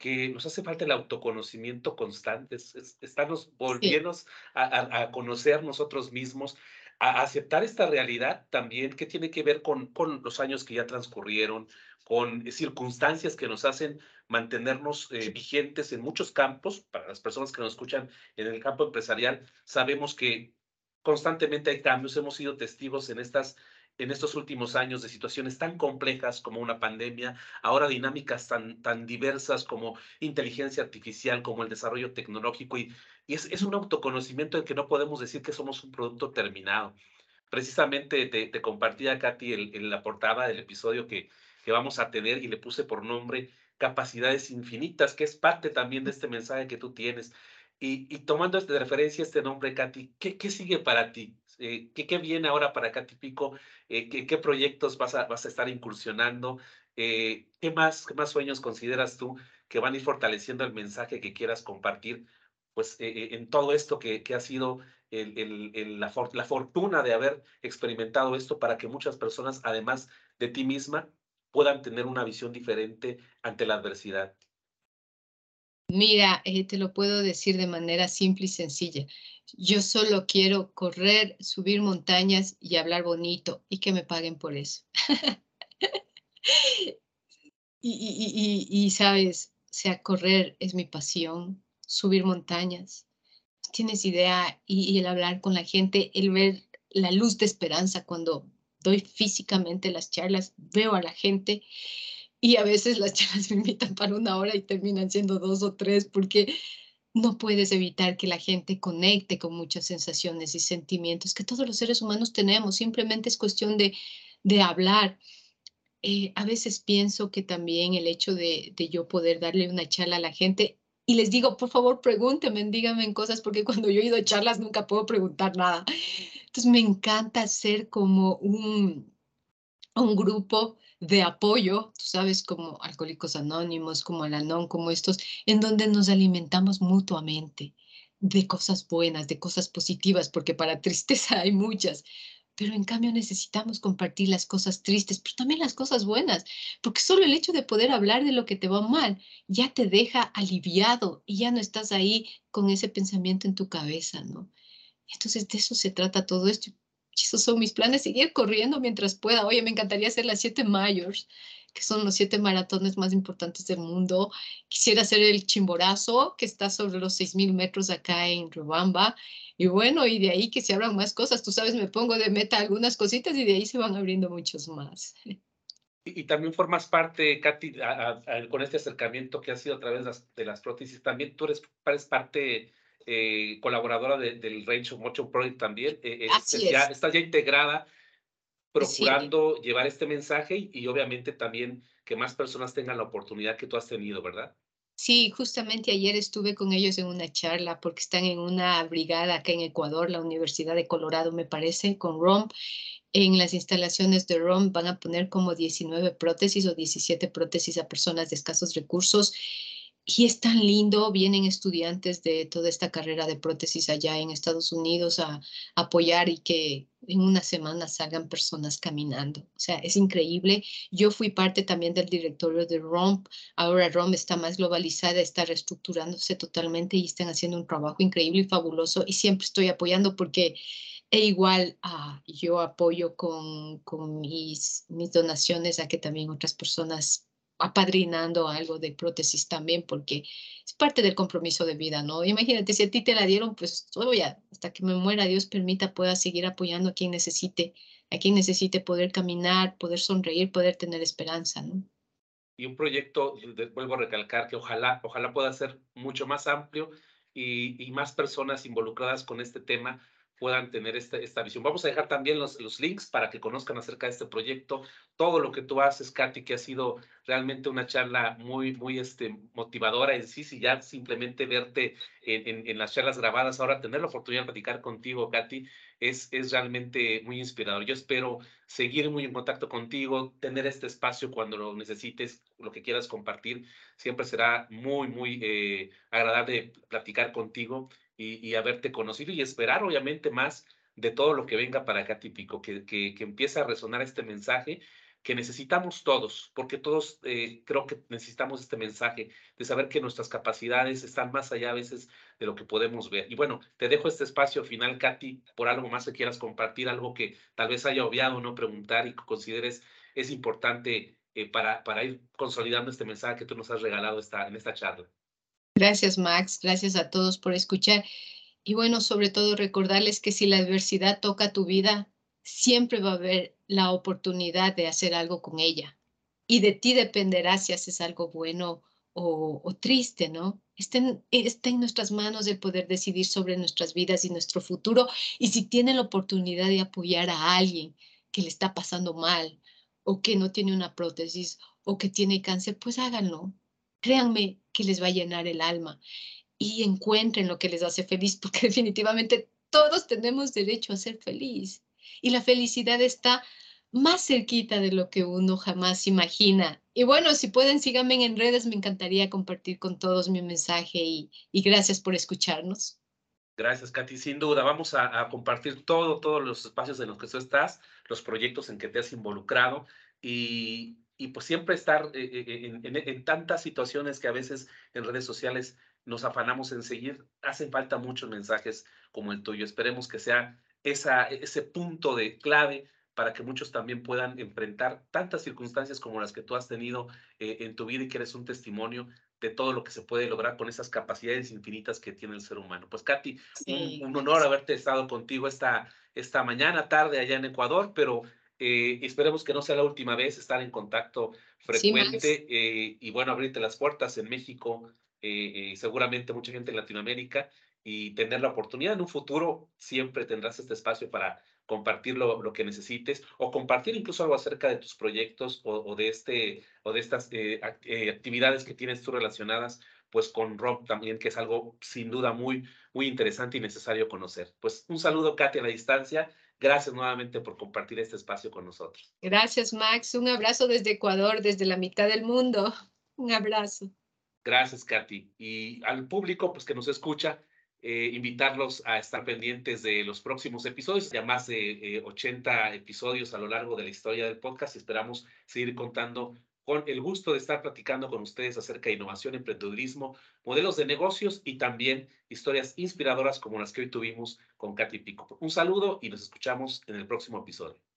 que nos hace falta el autoconocimiento constante, es, estarnos volviendo a, a, conocer nosotros mismos, a aceptar esta realidad también que tiene que ver con, con los años que ya transcurrieron, con circunstancias que nos hacen mantenernos eh, vigentes en muchos campos. Para las personas que nos escuchan en el campo empresarial, sabemos que constantemente hay cambios, hemos sido testigos en estas en estos últimos años de situaciones tan complejas como una pandemia, ahora dinámicas tan, tan diversas como inteligencia artificial, como el desarrollo tecnológico, y, y es, es, un autoconocimiento en que no podemos decir que somos un producto terminado. Precisamente te, te compartía, Katy, el, el, la portada del episodio que, que vamos a tener y le puse por nombre Capacidades Infinitas, que es parte también de este mensaje que tú tienes. Y, tomando de referencia este nombre, Katy, ¿qué, qué sigue para ti? Eh, ¿qué, ¿qué, viene ahora para Katy Pico? Eh, ¿qué, ¿qué, proyectos vas a, estar incursionando? Eh, ¿qué, más, ¿Qué más sueños consideras tú que van a ir fortaleciendo el mensaje que quieras compartir? Pues en todo esto que, ha sido la, la fortuna de haber experimentado esto para que muchas personas, además de ti misma, puedan tener una visión diferente ante la adversidad. Mira, eh, te lo puedo decir de manera simple y sencilla. Yo solo quiero correr, subir montañas y hablar bonito y que me paguen por eso. [laughs] y, y, sabes, o sea, correr es mi pasión, subir montañas. Tienes idea y, el hablar con la gente, el ver la luz de esperanza cuando doy físicamente las charlas, veo a la gente y a veces las charlas [laughs] me invitan para una hora y terminan siendo dos o tres porque no puedes evitar que la gente conecte con muchas sensaciones y sentimientos que todos los seres humanos tenemos. Simplemente es cuestión de, de hablar. Eh, a veces pienso que también el hecho de, de, yo poder darle una charla a la gente y les digo, por favor, pregúntenme, díganme cosas, porque cuando yo he ido a charlas nunca puedo preguntar nada. Entonces me encanta ser como un, un grupo de apoyo, tú sabes, como Alcohólicos Anónimos, como Alanón, como estos, en donde nos alimentamos mutuamente de cosas buenas, de cosas positivas, porque para tristeza [laughs] hay muchas, pero en cambio necesitamos compartir las cosas tristes, pero también las cosas buenas, porque solo el hecho de poder hablar de lo que te va mal ya te deja aliviado y ya no estás ahí con ese pensamiento en tu cabeza, ¿no? Entonces de eso se trata todo esto esos son mis planes, seguir corriendo mientras pueda. Oye, me encantaría hacer las siete mayors, que son los siete maratones más importantes del mundo. Quisiera hacer el Chimborazo, que está sobre los seis mil metros acá en Rubamba. Y bueno, y de ahí que se abran más cosas. Tú sabes, me pongo de meta algunas cositas y de ahí se van abriendo muchos más. Y, también formas parte, Katy, con este acercamiento que ha sido a través de las, de las prótesis, también tú eres, eres parte eh, colaboradora del Range of Motion Project también. Eh, eh ya, está ya integrada, procurando llevar este mensaje y, obviamente también que más personas tengan la oportunidad que tú has tenido, ¿verdad? Sí, justamente ayer estuve con ellos en una charla porque están en una brigada acá en Ecuador, la Universidad de Colorado, me parece, con ROM. En las instalaciones de ROM van a poner como 19 prótesis o 17 prótesis a personas de escasos recursos y es tan lindo, vienen estudiantes de toda esta carrera de prótesis allá en Estados Unidos a, apoyar y que en una semana salgan personas caminando. O sea, es increíble. Yo fui parte también del directorio de ROMP. Ahora ROMP está más globalizada, está reestructurándose totalmente y están haciendo un trabajo increíble y fabuloso. Y siempre estoy apoyando porque E igual ah, yo apoyo con, con mis, mis donaciones a que también otras personas apadrinando algo de prótesis también, porque es parte del compromiso de vida, ¿no? Imagínate, si a ti te la dieron, pues todo ya, hasta que me muera, Dios permita, pueda seguir apoyando a quien necesite, a quien necesite poder caminar, poder sonreír, poder tener esperanza, ¿no? Y un proyecto, vuelvo a recalcar, que ojalá, ojalá pueda ser mucho más amplio y, y más personas involucradas con este tema puedan tener esta, esta visión. Vamos a dejar también los, los links para que conozcan acerca de este proyecto, todo lo que tú haces, Katy, que ha sido realmente una charla muy, muy este, motivadora en sí, si ya simplemente verte en, en, en, las charlas grabadas, ahora tener la oportunidad de platicar contigo, Katy, es, es realmente muy inspirador. Yo espero seguir muy en contacto contigo, tener este espacio cuando lo necesites, lo que quieras compartir, siempre será muy, muy eh, agradable platicar contigo y, haberte conocido y esperar obviamente más de todo lo que venga para acá típico, que, que, que empiece a resonar este mensaje que necesitamos todos, porque todos eh, creo que necesitamos este mensaje de saber que nuestras capacidades están más allá a veces de lo que podemos ver. Y bueno, te dejo este espacio final, Katy, por algo más que quieras compartir, algo que tal vez haya obviado no preguntar y que consideres es importante eh, para, para ir consolidando este mensaje que tú nos has regalado esta, en esta charla. Gracias, Max. Gracias a todos por escuchar. Y bueno, sobre todo recordarles que si la adversidad toca tu vida, siempre va a haber la oportunidad de hacer algo con ella. Y de ti dependerá si haces algo bueno o, o triste, ¿no? Está en, está en nuestras manos el poder decidir sobre nuestras vidas y nuestro futuro. Y si tienen la oportunidad de apoyar a alguien que le está pasando mal o que no tiene una prótesis o que tiene cáncer, pues háganlo créanme que les va a llenar el alma y encuentren lo que les hace feliz, porque [laughs] definitivamente todos tenemos derecho a ser feliz. Y la felicidad está más cerquita de lo que uno jamás imagina. Y bueno, si pueden, síganme en redes, me encantaría compartir con todos mi mensaje y, y gracias por escucharnos. Gracias, Katy. Sin duda, vamos a, a, compartir todo, todos los espacios en los que tú estás, los proyectos en que te has involucrado y, y pues siempre estar eh, eh, en, en, en, tantas situaciones que a veces en redes sociales nos afanamos en seguir, hacen falta muchos mensajes como el tuyo. Esperemos que sea esa, ese punto de clave para que muchos también puedan enfrentar tantas circunstancias como las que tú has tenido eh, en tu vida y que eres un testimonio de todo lo que se puede lograr con esas capacidades infinitas que tiene el ser humano. Pues Katy, sí, un, un, honor haberte estado contigo esta, esta mañana, tarde allá en Ecuador, pero eh, esperemos que no sea la última vez estar en contacto frecuente sí, eh, y bueno, abrirte las puertas en México, eh, seguramente mucha gente en Latinoamérica y tener la oportunidad en un futuro, siempre tendrás este espacio para compartir lo, lo que necesites o compartir incluso algo acerca de tus proyectos o, o de, este, o de estas eh, actividades que tienes tú relacionadas pues con Rob también, que es algo sin duda muy, muy interesante y necesario conocer. Pues un saludo, Katy, a la distancia Gracias nuevamente por compartir este espacio con nosotros. Gracias, Max. Un abrazo desde Ecuador, desde la mitad del mundo. Un abrazo. Gracias, Katy. Y al público pues, que nos escucha, eh, invitarlos a estar pendientes de los próximos episodios, ya más de eh, 80 episodios a lo largo de la historia del podcast. Esperamos seguir contando con el gusto de estar platicando con ustedes acerca de innovación, emprendedurismo, modelos de negocios y también historias inspiradoras como las que hoy tuvimos con Katy Pico. Un saludo y nos escuchamos en el próximo episodio.